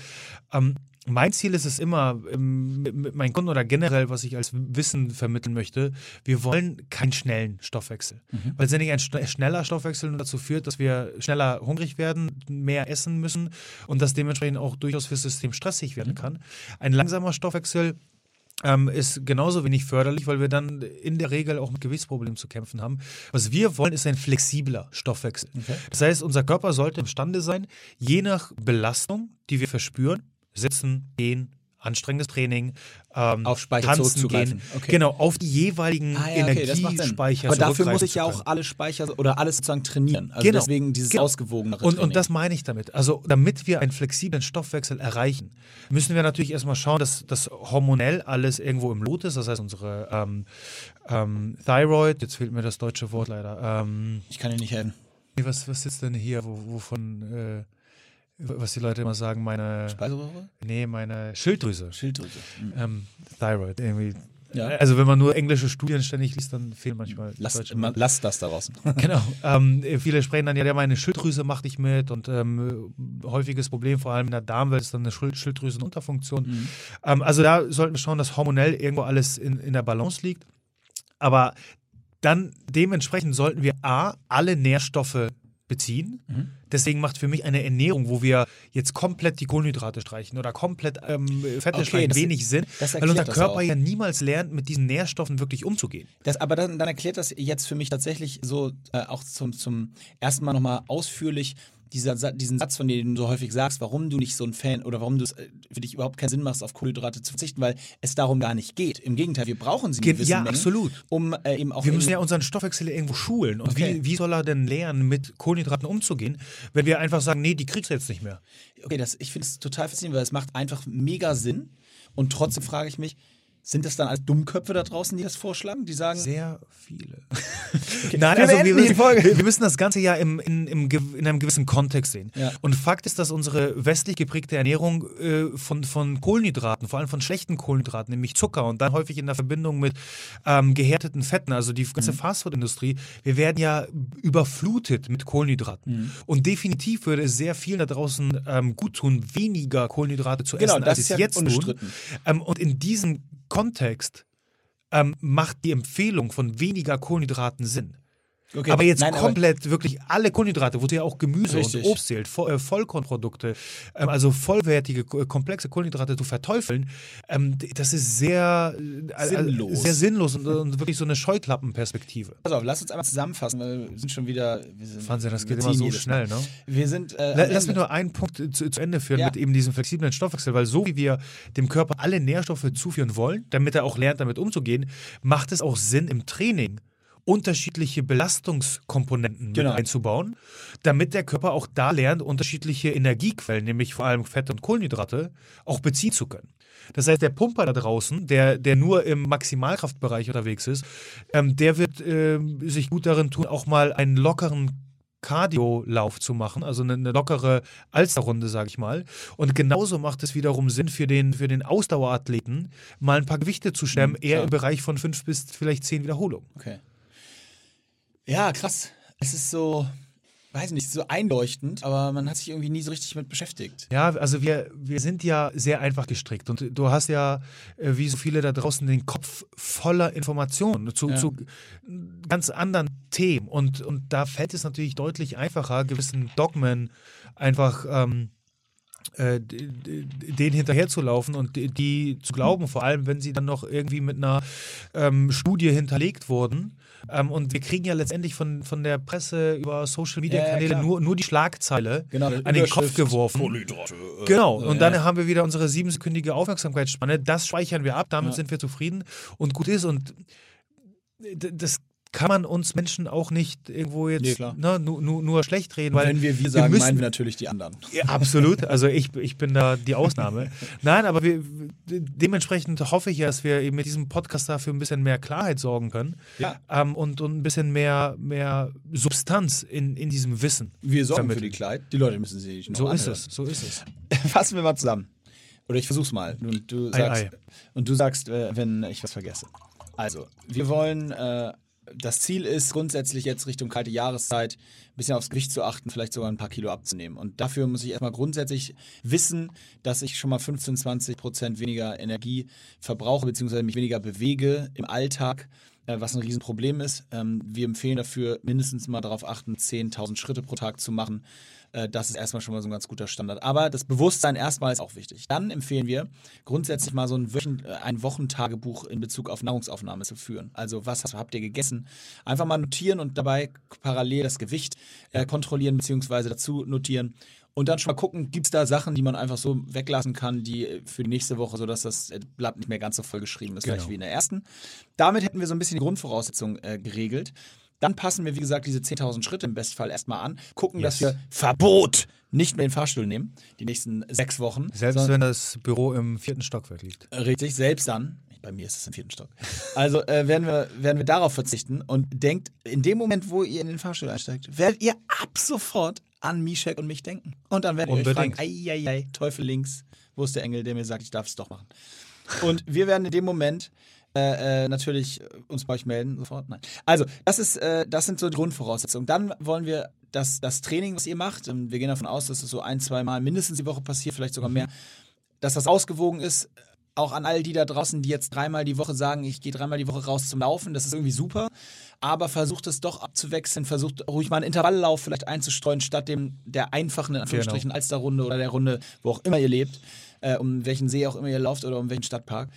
Ähm, mein Ziel ist es immer, ähm, mit meinen Kunden oder generell, was ich als Wissen vermitteln möchte, wir wollen keinen schnellen Stoffwechsel. Mhm. Weil letztendlich ein schneller Stoffwechsel dazu führt, dass wir schneller hungrig werden, mehr essen müssen und das dementsprechend auch durchaus fürs System stressig werden mhm. kann. Ein langsamer Stoffwechsel ähm, ist genauso wenig förderlich, weil wir dann in der Regel auch mit Gewichtsproblemen zu kämpfen haben. Was wir wollen, ist ein flexibler Stoffwechsel. Okay. Das heißt, unser Körper sollte imstande sein, je nach Belastung, die wir verspüren, sitzen, gehen, anstrengendes Training, ähm, auf Speicher tanzen gehen. Okay. Genau, auf die jeweiligen ah, ja, okay, Energiespeicher. Aber dafür muss ich ja auch alle Speicher oder alles sozusagen trainieren. Also genau. deswegen dieses genau. ausgewogene und, und das meine ich damit. Also damit wir einen flexiblen Stoffwechsel erreichen, müssen wir natürlich erstmal schauen, dass das hormonell alles irgendwo im Lot ist. Das heißt, unsere ähm, ähm, Thyroid, jetzt fehlt mir das deutsche Wort leider. Ähm, ich kann dir nicht helfen. Was, was sitzt denn hier, wo, wovon... Äh, was die Leute immer sagen, meine. Speiseröhre? Nee, meine Schilddrüse. Schilddrüse. Mhm. Ähm, Thyroid, irgendwie. Ja. Also wenn man nur englische Studien ständig liest, dann fehlen manchmal. Lass, lass das da draußen. (laughs) genau. Ähm, viele sprechen dann ja, ja, meine Schilddrüse macht nicht mit und ähm, häufiges Problem, vor allem in der Darmwelt, ist dann eine Schild Schilddrüsenunterfunktion. Mhm. Ähm, also da sollten wir schauen, dass hormonell irgendwo alles in, in der Balance liegt. Aber dann dementsprechend sollten wir A, alle Nährstoffe beziehen. Mhm. Deswegen macht für mich eine Ernährung, wo wir jetzt komplett die Kohlenhydrate streichen oder komplett ähm, Fette okay, streichen, wenig Sinn, weil unser Körper ja niemals lernt, mit diesen Nährstoffen wirklich umzugehen. Das, aber dann, dann, erklärt das jetzt für mich tatsächlich so äh, auch zum, zum ersten Mal nochmal ausführlich, dieser, diesen Satz, von dem du so häufig sagst, warum du nicht so ein Fan oder warum du es äh, für dich überhaupt keinen Sinn machst, auf Kohlenhydrate zu verzichten, weil es darum gar nicht geht. Im Gegenteil, wir brauchen sie gewissen Ja, Mengen, absolut. Um äh, eben auch wir müssen ja unseren Stoffwechsel irgendwo schulen. Und okay. wie, wie soll er denn lernen, mit Kohlenhydraten umzugehen, wenn wir einfach sagen, nee, die kriegst du jetzt nicht mehr? Okay, das, ich finde es total faszinierend, weil es macht einfach mega Sinn. Und trotzdem frage ich mich, sind das dann als Dummköpfe da draußen, die das vorschlagen? Die sagen. Sehr viele. (laughs) okay. Nein, wir also wir müssen, wir müssen, das Ganze ja im, in, im, in einem gewissen Kontext sehen. Ja. Und Fakt ist, dass unsere westlich geprägte Ernährung äh, von, von Kohlenhydraten, vor allem von schlechten Kohlenhydraten, nämlich Zucker und dann häufig in der Verbindung mit ähm, gehärteten Fetten, also die ganze mhm. Fastfood-Industrie, wir werden ja überflutet mit Kohlenhydraten. Mhm. Und definitiv würde es sehr vielen da draußen ähm, gut tun, weniger Kohlenhydrate zu genau, essen, als es ja jetzt tun. Ähm, und in diesem Kontext ähm, macht die Empfehlung von weniger Kohlenhydraten Sinn. Okay. Aber jetzt Nein, komplett aber wirklich alle Kohlenhydrate, wo du ja auch Gemüse Richtig. und Obst zählt, äh, Vollkornprodukte, ähm, also vollwertige, komplexe Kohlenhydrate zu verteufeln, ähm, das ist sehr äh, sinnlos, sehr sinnlos und, wirklich so eine Scheuklappenperspektive. Pass auf, lass uns einmal zusammenfassen, weil wir sind schon wieder. Wir sind Wahnsinn, das geht immer so schnell, ne? Wir sind. Äh, lass mich nur einen Punkt zu, zu Ende führen ja. mit eben diesem flexiblen Stoffwechsel, weil so wie wir dem Körper alle Nährstoffe zuführen wollen, damit er auch lernt, damit umzugehen, macht es auch Sinn im Training unterschiedliche Belastungskomponenten genau. einzubauen, damit der Körper auch da lernt, unterschiedliche Energiequellen, nämlich vor allem Fette und Kohlenhydrate, auch beziehen zu können. Das heißt, der Pumper da draußen, der, der nur im Maximalkraftbereich unterwegs ist, ähm, der wird äh, sich gut darin tun, auch mal einen lockeren Cardio-Lauf zu machen, also eine, eine lockere Alsterrunde, sage ich mal. Und genauso macht es wiederum Sinn für den, für den Ausdauerathleten, mal ein paar Gewichte zu stemmen, mhm, eher im Bereich von fünf bis vielleicht zehn Wiederholungen. Okay. Ja, krass. Es ist so, weiß nicht, so einleuchtend, aber man hat sich irgendwie nie so richtig mit beschäftigt. Ja, also wir, wir sind ja sehr einfach gestrickt und du hast ja, äh, wie so viele da draußen, den Kopf voller Informationen zu, ja. zu ganz anderen Themen und, und da fällt es natürlich deutlich einfacher, gewissen Dogmen einfach ähm, äh, den hinterherzulaufen und die zu glauben, vor allem wenn sie dann noch irgendwie mit einer ähm, Studie hinterlegt wurden. Ähm, und wir kriegen ja letztendlich von, von der Presse über Social Media Kanäle ja, nur, nur die Schlagzeile genau, an den Kopf geworfen. Kohlenhydrate. Äh, genau, und ja. dann haben wir wieder unsere siebensekündige Aufmerksamkeitsspanne. Das speichern wir ab, damit ja. sind wir zufrieden und gut ist. Und das kann man uns Menschen auch nicht irgendwo jetzt nee, ne, nur, nur, nur, schlecht reden. Weil Wenn wir wir sagen, wir müssen, meinen wir natürlich die anderen. Ja, absolut. Also ich, ich bin da die Ausnahme. (laughs) Nein, aber wir, dementsprechend hoffe ich ja, dass wir eben mit diesem Podcast dafür ein bisschen mehr Klarheit sorgen können ja. ähm, und, und ein bisschen mehr, mehr Substanz in, in diesem Wissen. Wir sorgen vermitteln. für die Kleid. Die Leute müssen sie nicht So anhören. ist es, so ist es. (laughs) Fassen wir mal zusammen. Oder ich versuch's mal. Und du sagst, ei, ei. Und du sagst äh, wenn ich was vergesse. Also, wir wollen äh, das Ziel ist grundsätzlich jetzt Richtung kalte Jahreszeit ein bisschen aufs Gewicht zu achten, vielleicht sogar ein paar Kilo abzunehmen. Und dafür muss ich erstmal grundsätzlich wissen, dass ich schon mal 15, 20 Prozent weniger Energie verbrauche, beziehungsweise mich weniger bewege im Alltag, äh, was ein Riesenproblem ist. Ähm, wir empfehlen dafür mindestens mal darauf achten, 10.000 Schritte pro Tag zu machen. Äh, das ist erstmal schon mal so ein ganz guter Standard. Aber das Bewusstsein erstmal ist auch wichtig. Dann empfehlen wir grundsätzlich mal so ein, Wöchen, äh, ein Wochentagebuch in Bezug auf Nahrungsaufnahme zu führen. Also was habt ihr gegessen? Einfach mal notieren und dabei parallel das Gewicht äh, kontrollieren bzw. dazu notieren. Und dann schon mal gucken, gibt es da Sachen, die man einfach so weglassen kann, die äh, für die nächste Woche, sodass das Blatt nicht mehr ganz so voll geschrieben ist, genau. gleich wie in der ersten. Damit hätten wir so ein bisschen die Grundvoraussetzungen äh, geregelt. Dann passen wir, wie gesagt, diese 10.000 Schritte im Bestfall erstmal an, gucken, yes. dass wir Verbot nicht mehr den Fahrstuhl nehmen, die nächsten sechs Wochen. Selbst wenn das Büro im vierten Stockwerk liegt. Richtig, selbst dann. Bei mir ist es im vierten Stock. Also äh, werden, wir, werden wir darauf verzichten und denkt, in dem Moment, wo ihr in den Fahrstuhl einsteigt, werdet ihr ab sofort an Mishek und mich denken. Und dann werdet ihr euch fragen, ei, ei, ei, Teufel links, wo ist der Engel, der mir sagt, ich darf es doch machen. Und wir werden in dem Moment äh, äh, natürlich uns bei euch melden sofort. Nein. Also, das ist, äh, das sind so die Grundvoraussetzungen. Dann wollen wir das, das Training, was ihr macht, wir gehen davon aus, dass es so ein, zwei Mal mindestens die Woche passiert, vielleicht sogar mehr, dass das ausgewogen ist. Auch an all die da draußen, die jetzt dreimal die Woche sagen, ich gehe dreimal die Woche raus zum Laufen, das ist irgendwie super. Aber versucht es doch abzuwechseln, versucht ruhig mal einen Intervalllauf vielleicht einzustreuen, statt dem der einfachen, in Anführungsstrichen, genau. Alsterrunde oder der Runde, wo auch immer ihr lebt, äh, um welchen See auch immer ihr lauft oder um welchen Stadtpark.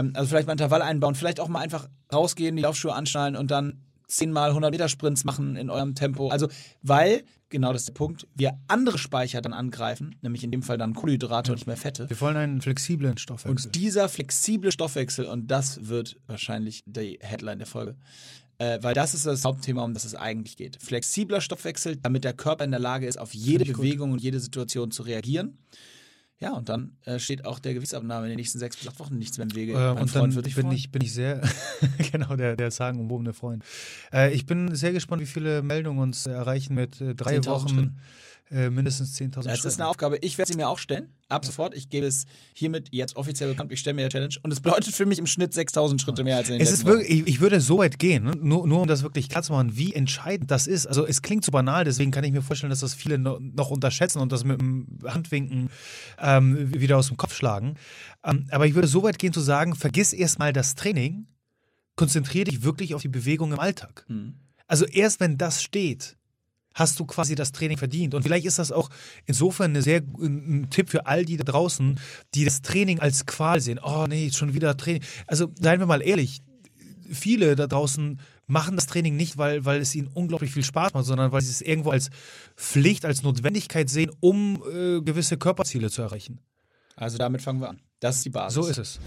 Ähm, also vielleicht mal Intervall einbauen, vielleicht auch mal einfach rausgehen, die Laufschuhe anschnallen und dann zehnmal 100 Meter Sprints machen in eurem Tempo. Also, weil, genau das ist der Punkt, wir andere Speicher dann angreifen, nämlich in dem Fall dann Kohlenhydrate ja. und nicht mehr Fette. Wir wollen einen flexiblen Stoffwechsel. Und dieser flexible Stoffwechsel, und das wird wahrscheinlich die Headline der Folge, äh, weil das ist das Hauptthema, um das es eigentlich geht. Flexibler Stoffwechsel, damit der Körper in der Lage ist, auf jede Bewegung gut. und jede Situation zu reagieren. Ja, und dann äh, steht auch der Gewichtsabnahme in den nächsten sechs bis acht Wochen nichts mehr im Wege. Äh, und Freund dann bin ich, bin ich sehr, (laughs) genau, der, der sagenumwobene Freund. Äh, ich bin sehr gespannt, wie viele Meldungen uns erreichen mit äh, drei Wochen. Stunden äh, mindestens 10.000 Das ist eine Aufgabe. Ich werde sie mir auch stellen. Ab sofort. Ich gebe es hiermit jetzt offiziell bekannt. Ich stelle mir eine Challenge. Und es bedeutet für mich im Schnitt 6.000 Schritte mehr als in den es ist wirklich, ich, ich, würde so weit gehen, ne? nur, nur um das wirklich klar zu machen, wie entscheidend das ist. Also es klingt so banal, deswegen kann ich mir vorstellen, dass das viele noch unterschätzen und das mit dem Handwinken ähm, wieder aus dem Kopf schlagen. Ähm, aber ich würde so weit gehen zu sagen, vergiss erstmal das Training, konzentriere dich wirklich auf die Bewegung im Alltag. Mhm. Also erst wenn das steht, hast du quasi das Training verdient. Und vielleicht ist das auch insofern eine sehr, ein Tipp für all die da draußen, die das Training als Qual sehen. Oh nee, schon wieder Training. Also seien wir mal ehrlich, viele da draußen machen das Training nicht, weil, weil es ihnen unglaublich viel Spaß macht, sondern weil sie es irgendwo als Pflicht, als Notwendigkeit sehen, um äh, gewisse Körperziele zu erreichen. Also damit fangen wir an. Das ist die Basis. So ist es.